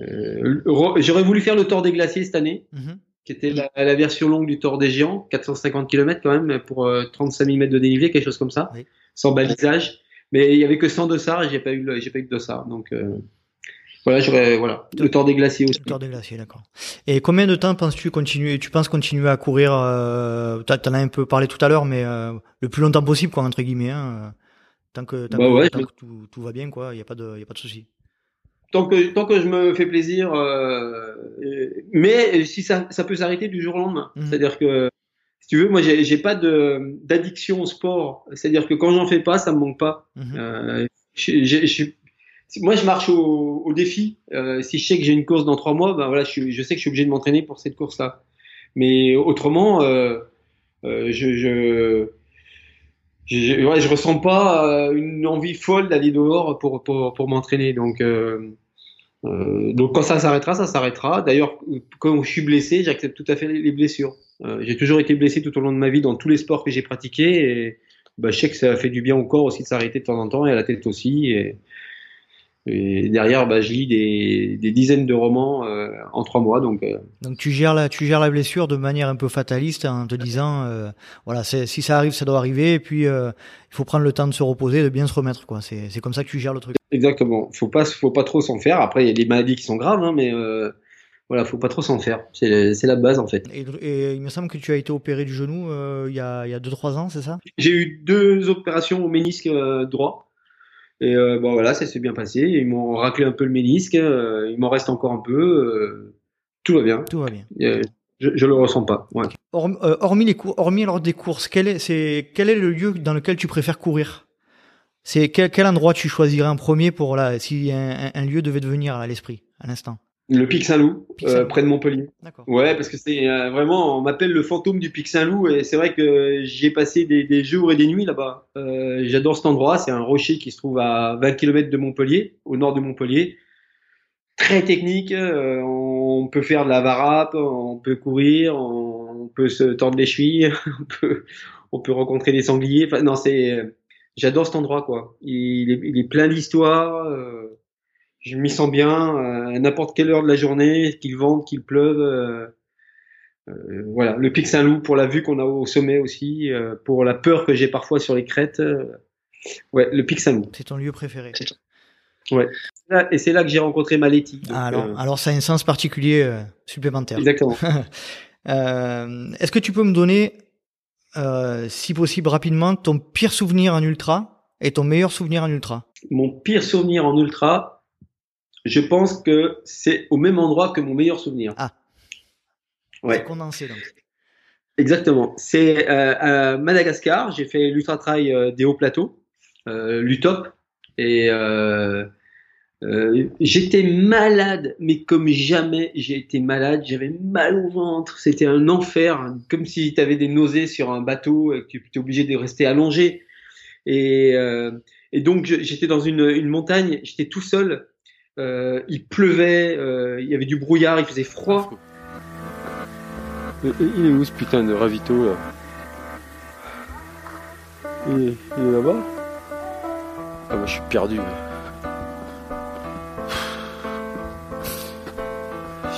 Speaker 4: euh, J'aurais voulu faire le Tour des Glaciers cette année,
Speaker 3: Mhm.
Speaker 4: qui était la, la version longue du Tour des Géants, 450 km quand même pour euh, 35 000 mètres de dénivelé, quelque chose comme ça,
Speaker 3: Oui.
Speaker 4: sans balisage. Mais il y avait que 100 dossards et j'ai pas eu, j'ai pas eu de dossard. Donc euh, voilà, j'aurais voilà le Tour des Glaciers aussi.
Speaker 3: Le Tour des glaciers, d'accord. Et combien de temps penses-tu continuer Tu penses continuer à courir euh, T'en as un peu parlé tout à l'heure, mais euh, le plus longtemps possible, quoi, entre guillemets. Hein, euh, tant que, tant
Speaker 4: Bah
Speaker 3: que,
Speaker 4: ouais,
Speaker 3: tant
Speaker 4: je-
Speaker 3: que tout, tout va bien, quoi. Il y a pas de, y a pas de souci.
Speaker 4: tant que tant que je me fais plaisir euh, mais si ça ça peut s'arrêter du jour au lendemain
Speaker 3: Mhm.
Speaker 4: c'est-à-dire que si tu veux moi j'ai pas de d'addiction au sport c'est-à-dire que quand j'en fais pas ça me manque pas je- je- je- moi je marche au, défi Euh, si je sais que j'ai une course dans trois mois ben voilà je, sais que je suis obligé de m'entraîner pour cette course là mais autrement euh, euh, je, je ressens pas une envie folle d'aller dehors pour, m'entraîner. Donc, quand ça s'arrêtera, ça s'arrêtera. D'ailleurs, quand je suis blessé, j'accepte tout à fait les blessures. J'ai toujours été blessé tout au long de ma vie dans tous les sports que j'ai pratiqués. Et bah, je sais que ça fait du bien au corps aussi de s'arrêter de temps en temps et à la tête aussi. Et derrière, bah, je lis des, des dizaines de romans euh, en trois mois. Donc, euh,
Speaker 3: Donc tu gères la, tu gères la blessure de manière un peu fataliste en te disant, euh, voilà, si ça arrive, ça doit arriver, et puis euh, il faut prendre le temps de se reposer, de bien se remettre, quoi. C'est, c'est comme ça que tu gères le truc.
Speaker 4: Exactement. Faut pas, faut pas trop s'en faire. Après, il y a des maladies qui sont graves, hein, mais euh, voilà, faut pas trop s'en faire. C'est, la base en fait.
Speaker 3: Et, et il me semble que tu as été opéré du genou euh, il y a, il y a deux trois ans, c'est ça?
Speaker 4: J'ai eu deux opérations au ménisque euh, droit. Et euh, bon voilà, ça s'est bien passé. Ils m'ont raclé un peu le ménisque. euh, il m'en reste encore un peu. euh, tout va bien.
Speaker 3: Tout va bien.
Speaker 4: Euh, je, je le ressens pas. Ouais.
Speaker 3: Horm- hormis les cours, hormis lors des courses, quel est, c'est, quel est le lieu dans lequel tu préfères courir? C'est quel, quel endroit tu choisirais en premier pour là, si un, un- un lieu devait devenir à l'esprit à l'instant?
Speaker 4: Le Pic Saint-Loup,
Speaker 3: Pic
Speaker 4: euh, près de Montpellier.
Speaker 3: D'accord.
Speaker 4: Ouais, parce que c'est euh, vraiment, on m'appelle le fantôme du Pic Saint-Loup et c'est vrai que j'y ai passé des, des jours et des nuits là-bas. Euh, J'adore cet endroit, c'est un rocher qui se trouve à 20 km de Montpellier, au nord de Montpellier. Très technique, euh, on peut faire de la varap, on peut courir, on, on peut se tordre les chevilles, on peut, on peut rencontrer des sangliers. Enfin, non, c'est, j'adore cet endroit quoi. Il est, il est plein d'histoires. euh, je m'y sens bien euh, à n'importe quelle heure de la journée, qu'il vente, qu'il pleuve. euh, euh, voilà, le Pic Saint-Loup pour la vue qu'on a au sommet aussi, euh, pour la peur que j'ai parfois sur les crêtes. euh, ouais, le Pic Saint-Loup.
Speaker 3: C'est ton lieu préféré.
Speaker 4: Là- Et c'est là que j'ai rencontré Maletti. donc,
Speaker 3: Ah, alors,
Speaker 4: euh,
Speaker 3: alors ça a un sens particulier euh, supplémentaire.
Speaker 4: exactement.
Speaker 3: Euh, Est-ce que tu peux me donner, euh, si possible rapidement, ton pire souvenir en ultra et ton meilleur souvenir en ultra?
Speaker 4: Mon pire souvenir en ultra, je pense que c'est au même endroit que mon meilleur souvenir.
Speaker 3: Ah.
Speaker 4: Ouais.
Speaker 3: Condensé donc.
Speaker 4: Exactement. C'est euh, à Madagascar. J'ai fait l'ultra trail euh, des hauts plateaux, euh, l'UTOP, et euh, euh, j'étais malade, mais comme jamais j'ai été malade. J'avais mal au ventre. C'était un enfer, comme si tu avais des nausées sur un bateau et que tu étais obligé de rester allongé. Et, euh, et donc j'étais dans une, une montagne. J'étais tout seul. Euh, il pleuvait, euh, il y avait du brouillard, il faisait froid.
Speaker 1: Il est où ce putain de ravito là? Il est, là-bas? Ah bah je suis perdu.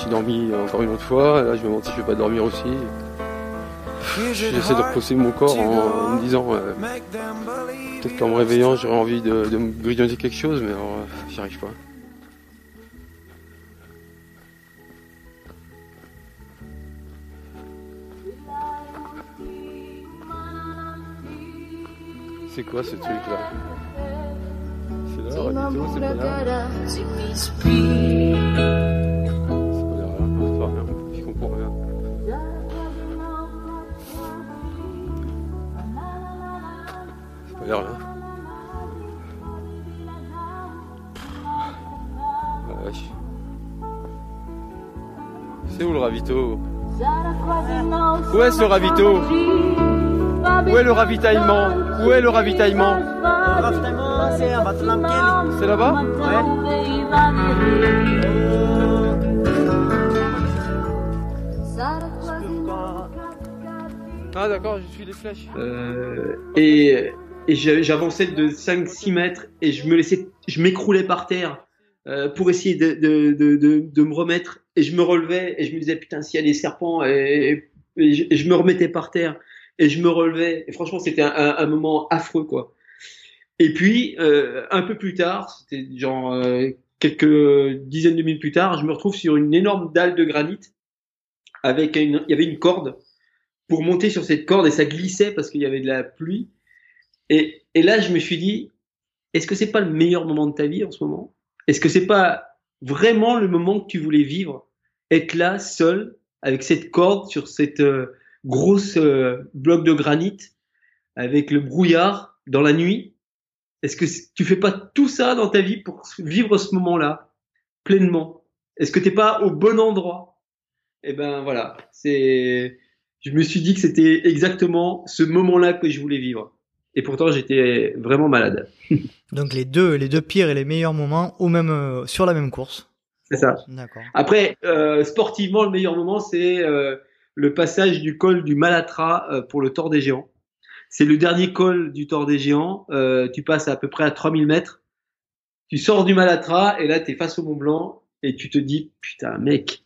Speaker 1: J'ai dormi encore une autre fois, là je me demande si je vais pas dormir aussi. J'essaie de reposer mon corps en, me disant peut-être qu'en me réveillant j'aurais envie de, de me grignoter quelque chose, mais alors, euh, j'y arrive pas. C'est quoi ce truc là C'est là, c'est pas là C'est pas là, c'est pas rien, je comprends rien. C'est pas l'air là. Ah. C'est où le ravito Où est ce ravito Où est le ravitaillement Où est le ravitaillement C'est là-bas Ah d'accord, je suis les flèches.
Speaker 4: Euh, et et j'a- j'avançais de 5-6 mètres et je me laissais, je m'écroulais par terre euh, pour essayer de, de, de, de, me remettre. Et je me relevais et je me disais putain s'il y a des serpents et je me remettais par terre et je me relevais et franchement c'était un, moment affreux quoi. Et puis euh, un peu plus tard, c'était genre euh, quelques dizaines de minutes plus tard, je me retrouve sur une énorme dalle de granit avec il y avait une corde pour monter sur cette corde et ça glissait parce qu'il y avait de la pluie. Et, et là, je me suis dit, est-ce que c'est pas le meilleur moment de ta vie en ce moment? Est-ce que c'est pas vraiment le moment que tu voulais vivre? Être là, seul, avec cette corde sur cette euh, grosse euh, bloc de granit, avec le brouillard dans la nuit Est-ce que tu fais pas tout ça dans ta vie pour vivre ce moment-là pleinement? Est-ce que t'es pas au bon endroit? Eh ben voilà, c'est je me suis dit que c'était exactement ce moment-là que je voulais vivre. Et pourtant, j'étais vraiment malade.
Speaker 3: Donc les deux, les deux pires et les meilleurs moments au même, euh, sur la même course.
Speaker 4: C'est ça.
Speaker 3: D'accord.
Speaker 4: Après, euh, sportivement, le meilleur moment, c'est le passage du col du Malatra euh, pour le Tour des Géants. C'est le dernier col du Tour des Géants. Euh, tu passes à peu près à 3000 mètres. Tu sors du Malatra et là, tu es face au Mont Blanc et tu te dis, putain, mec,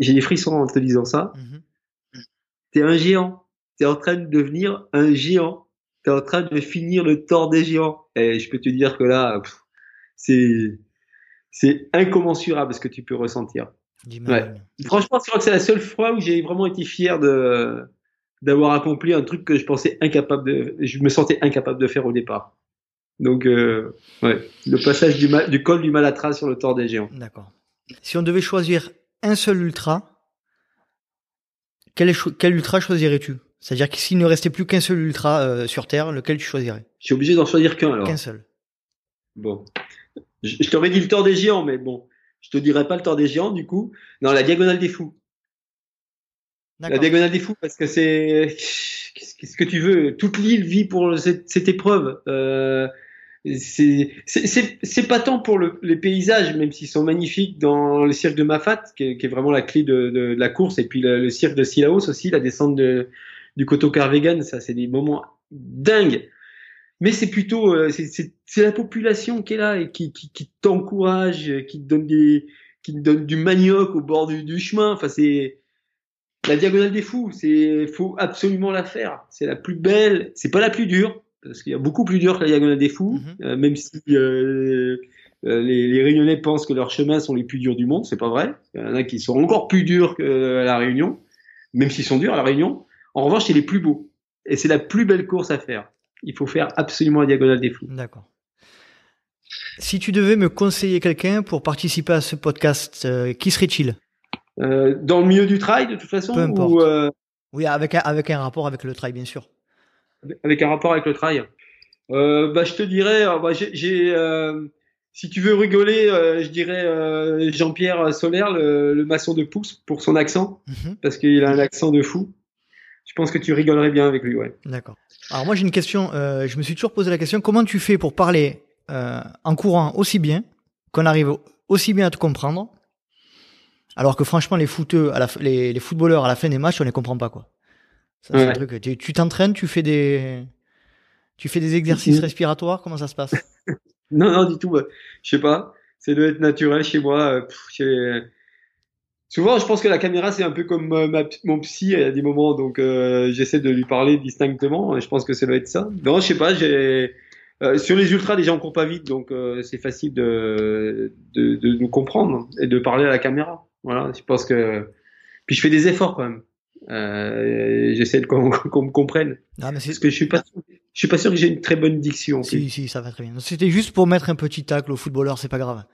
Speaker 4: j'ai des frissons en te disant ça. T'es un géant. T'es en train de devenir un géant. T'es en train de finir le Tour des Géants. Et je peux te dire que là, c'est c'est incommensurable ce que tu peux ressentir. Franchement, je crois que c'est la seule fois où j'ai vraiment été fier de d'avoir accompli un truc que je pensais incapable de, je me sentais incapable de faire au départ. Donc, euh, ouais, le passage du, du col du Malatra sur le Tour des Géants.
Speaker 3: D'accord. Si on devait choisir un seul ultra, quel ultra choisirais-tu? C'est-à-dire que s'il ne restait plus qu'un seul ultra euh, sur Terre, lequel tu choisirais?
Speaker 4: Je suis obligé d'en choisir qu'un alors.
Speaker 3: Qu'un seul.
Speaker 4: Bon, je, je t'aurais dit le Tour des Géants, mais bon, je te dirais pas le Tour des Géants du coup. Non, la Diagonale des Fous. La diagonale des fous, parce que c'est qu'est-ce que tu veux? Toute l'île vit pour cette, cette épreuve. Euh, c'est pas tant pour le- les paysages, même s'ils sont magnifiques dans le cirque de Mafat, qui est, qui est vraiment la clé de, de, de la course, et puis le, le cirque de Sillaos aussi, la descente de, du coteau Carvegan, ça c'est des moments dingues. Mais c'est plutôt euh, c'est- la population qui est là et qui qui, qui t'encourage, qui te donne des qui te donne du manioc au bord du, du chemin. Enfin c'est la diagonale des fous, c'est faut absolument la faire. C'est la plus belle, c'est pas la plus dure parce qu'il y a beaucoup plus dur que la diagonale des fous,
Speaker 3: Mhm.
Speaker 4: euh, même si euh, euh, les, les Réunionnais pensent que leurs chemins sont les plus durs du monde, c'est pas vrai. Il y en a qui sont encore plus durs que la Réunion. même s'ils sont durs à la Réunion. En revanche, c'est les plus beaux. Et c'est la plus belle course à faire. Il faut faire absolument la diagonale des fous.
Speaker 3: D'accord. Si tu devais me conseiller quelqu'un pour participer à ce podcast, euh, qui serait-il?
Speaker 4: Euh, dans le milieu du trail, de toute façon,
Speaker 3: Peu importe.
Speaker 4: ou euh,
Speaker 3: Oui, avec un, avec un rapport avec le trail, bien sûr.
Speaker 4: avec un rapport avec le trail bah, Je te dirais, bah, j'ai, si tu veux rigoler, je dirais Jean-Pierre Solaire, le, le maçon de Pouce, pour son accent,
Speaker 3: Mhm.
Speaker 4: parce qu'il a un accent de fou. Je pense que tu rigolerais bien avec lui, ouais.
Speaker 3: D'accord. Alors moi j'ai une question, euh, je me suis toujours posé la question, comment tu fais pour parler euh, en courant aussi bien, qu'on arrive aussi bien à te comprendre, alors que franchement les footeux, à la, f- les, les footballeurs à la fin des matchs, on les comprend pas quoi. Ça, c'est
Speaker 4: Ouais.
Speaker 3: un truc, tu t'entraînes, tu fais des... Tu fais des exercices
Speaker 4: Mhm.
Speaker 3: respiratoires, comment ça se passe?
Speaker 4: Non, non, du tout. je sais pas. C'est doit être naturel chez moi. euh, pff, Souvent, je pense que la caméra, c'est un peu comme euh, ma- mon psy à des moments. Donc, euh, j'essaie de lui parler distinctement. Et je pense que ça doit être ça. Non, je sais pas. J'ai euh, sur les ultras, déjà, on court pas vite. Donc, euh, c'est facile de, de, de nous comprendre et de parler à la caméra. Voilà. Je pense que. Puis, je fais des efforts quand même. Euh, j'essaie de qu'on me comprenne.
Speaker 3: Ah, mais c'est-
Speaker 4: Parce que je suis pas, je suis pas sûr que j'ai une très bonne diction.
Speaker 3: Si, si, ça va très bien. C'était juste pour mettre un petit tacle au footballeur, c'est pas grave.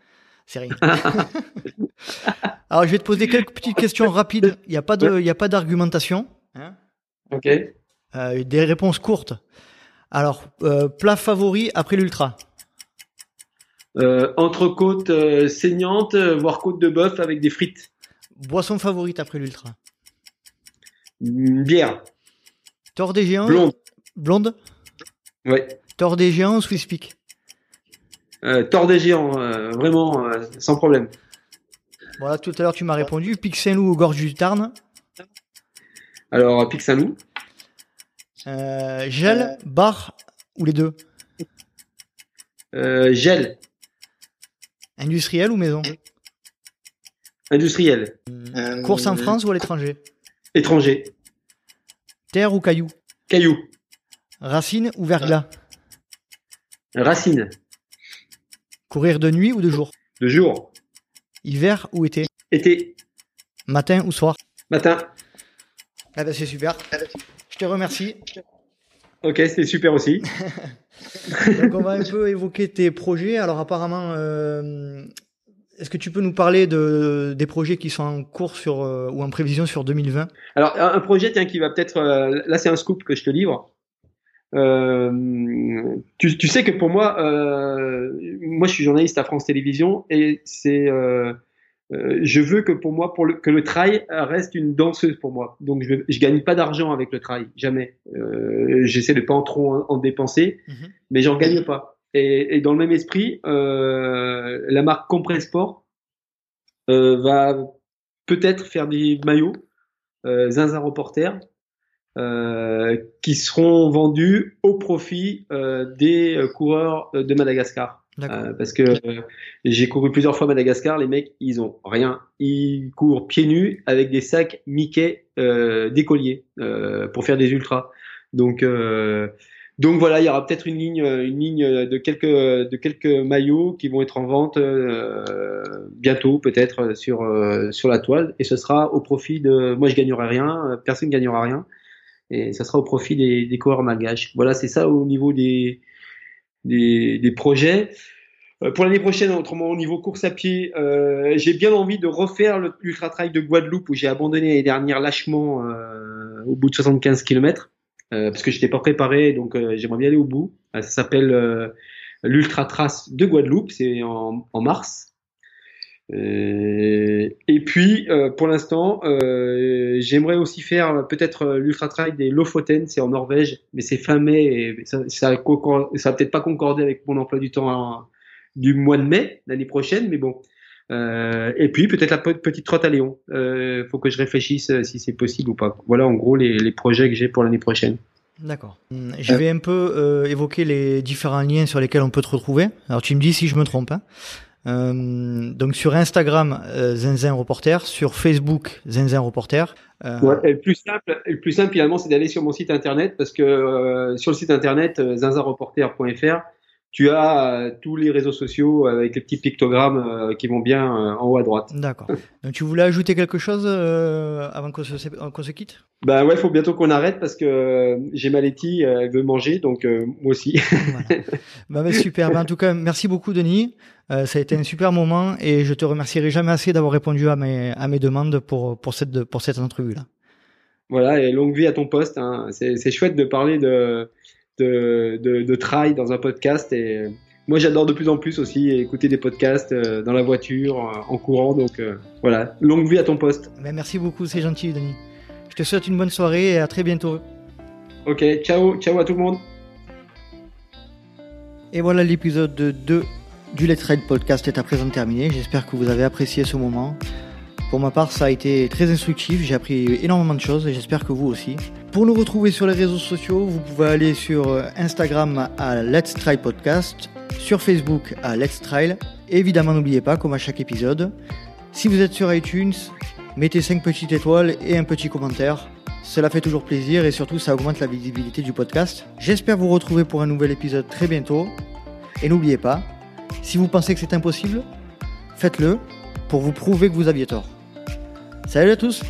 Speaker 3: C'est rien. Alors, je vais te poser quelques petites questions rapides. Il n'y a pas de, il y a pas d'argumentation. Hein
Speaker 4: Ok.
Speaker 3: Euh, des réponses courtes. Alors, euh, plat favori après l'ultra.
Speaker 4: Euh, entrecôte euh, saignante, voire côte de bœuf avec des frites.
Speaker 3: Boisson favorite après l'ultra.
Speaker 4: Bière
Speaker 3: Tord des géants.
Speaker 4: blonde.
Speaker 3: Blonde?
Speaker 4: Ouais.
Speaker 3: Des géants, Swiss Peak.
Speaker 4: Euh, tord des géants, euh, vraiment euh, sans problème.
Speaker 3: Voilà, tout à l'heure tu m'as répondu. Pic Saint-Loup ou Gorge du Tarn.
Speaker 4: Alors Pic Saint-Loup,
Speaker 3: Euh, gel, bar ou les deux.
Speaker 4: euh, gel
Speaker 3: Industriel ou maison.
Speaker 4: industriel,
Speaker 3: Course en France ou à l'étranger.
Speaker 4: étranger,
Speaker 3: Terre ou caillou.
Speaker 4: caillou,
Speaker 3: Racine ou verglas.
Speaker 4: racine,
Speaker 3: Courir de nuit ou de jour?
Speaker 4: de jour,
Speaker 3: Hiver ou été?
Speaker 4: été,
Speaker 3: Matin ou soir?
Speaker 4: matin.
Speaker 3: Ah ben c'est super. Je te remercie.
Speaker 4: Ok, c'était super aussi.
Speaker 3: Donc on va un peu évoquer tes projets. Alors apparemment, euh, est-ce que tu peux nous parler de, des projets qui sont en cours sur, euh, ou en prévision sur 2020
Speaker 4: Alors un un projet tiens qui va peut-être euh, là c'est un scoop que je te livre. Euh, tu, tu sais que pour moi, euh, moi je suis journaliste à France Télévisions et c'est euh, euh, je veux que pour moi pour le, que le trail reste une danseuse pour moi. Donc je, je gagne pas d'argent avec le trail, jamais. Euh, J'essaie de pas en trop en, en dépenser,
Speaker 3: Mhm.
Speaker 4: mais j'en gagne pas. Et, et dans le même esprit, euh, la marque Compressport euh, va peut-être faire des maillots euh, Zinzin Reporter qui seront vendus au profit euh, des euh, coureurs euh, de Madagascar. Euh, parce que euh, j'ai couru plusieurs fois Madagascar, les mecs, ils ont rien. Ils courent pieds nus avec des sacs Mickey euh, d'écoliers euh, pour faire des ultras. Donc, euh, donc voilà, il y aura peut-être une ligne, une ligne de quelques, de quelques maillots qui vont être en vente euh, bientôt, peut-être sur euh, sur la toile, et ce sera au profit de. Moi, je gagnerai rien, euh, personne ne gagnera rien, et ça sera au profit des, des coureurs malgaches. Voilà, c'est ça au niveau des des, projets. Euh, Pour l'année prochaine, autrement au niveau course à pied, euh, j'ai bien envie de refaire l'ultra trail de Guadeloupe où j'ai abandonné l'année dernière lâchement euh, au bout de 75 km parce que j'étais pas préparé, donc j'aimerais bien aller au bout. Ça s'appelle l'ultra trace de Guadeloupe, c'est en mars. Euh, et puis, euh, pour l'instant, euh, j'aimerais aussi faire peut-être l'ultra trail des Lofoten, c'est en Norvège, mais c'est fin mai et ça, ça, va peut-être pas concorder avec mon emploi du temps du mois de mai l'année prochaine, mais bon. Euh, et puis peut-être la pe- petite trotte à Léon. Euh, faut que je réfléchisse si c'est possible ou pas. Voilà en gros les, les projets que j'ai pour l'année prochaine.
Speaker 3: D'accord. Hum, Je vais un peu euh, évoquer les différents liens sur lesquels on peut te retrouver. Alors tu me dis si je me trompe. hein. Euh, donc sur Instagram, euh, Zinzin Reporter, sur Facebook, Zinzin Reporter. Euh,
Speaker 4: le plus simple, le plus simple finalement, c'est d'aller sur mon site internet parce que euh, sur le site internet zinzanreporter.fr, tu as euh, tous les réseaux sociaux avec les petits pictogrammes euh, qui vont bien euh, en haut à droite.
Speaker 3: D'accord. Donc tu voulais ajouter quelque chose avant qu'on se, quitte?
Speaker 4: Bah ouais, faut bientôt qu'on arrête parce que j'ai ma Letty, euh, elle veut manger, donc moi aussi.
Speaker 3: Voilà. Bah, bah, super. Bah, en tout cas, merci beaucoup, Denis. Ça a été un super moment et je te remercierai jamais assez d'avoir répondu à mes, à mes demandes pour, pour cette, pour cette entrevue-là.
Speaker 4: Voilà, et longue vie à ton poste. Hein. C'est chouette de parler de, de, de, de trail dans un podcast. Et euh, moi, j'adore de plus en plus aussi écouter des podcasts euh, dans la voiture, euh, en courant. Donc voilà, longue vie à ton poste.
Speaker 3: Bah, merci beaucoup, c'est gentil, Denis. Je te souhaite une bonne soirée et à très bientôt.
Speaker 4: Ok, ciao, ciao à tout le monde.
Speaker 3: Et voilà, l'épisode 2 du Let's Ride Podcast est à présent terminé. J'espère que vous avez apprécié ce moment. Pour ma part, ça a été très instructif. J'ai appris énormément de choses et j'espère que vous aussi. Pour nous retrouver sur les réseaux sociaux, vous pouvez aller sur euh, Instagram à Let's Try Podcast, sur Facebook à Let's. Et évidemment, n'oubliez pas, comme à chaque épisode, si vous êtes sur iTunes, mettez 5 petites étoiles et un petit commentaire. Cela fait toujours plaisir et surtout ça augmente la visibilité du podcast. J'espère vous retrouver pour un nouvel épisode très bientôt. Et n'oubliez pas, si vous pensez que c'est impossible, faites-le pour vous prouver que vous aviez tort. Salut à tous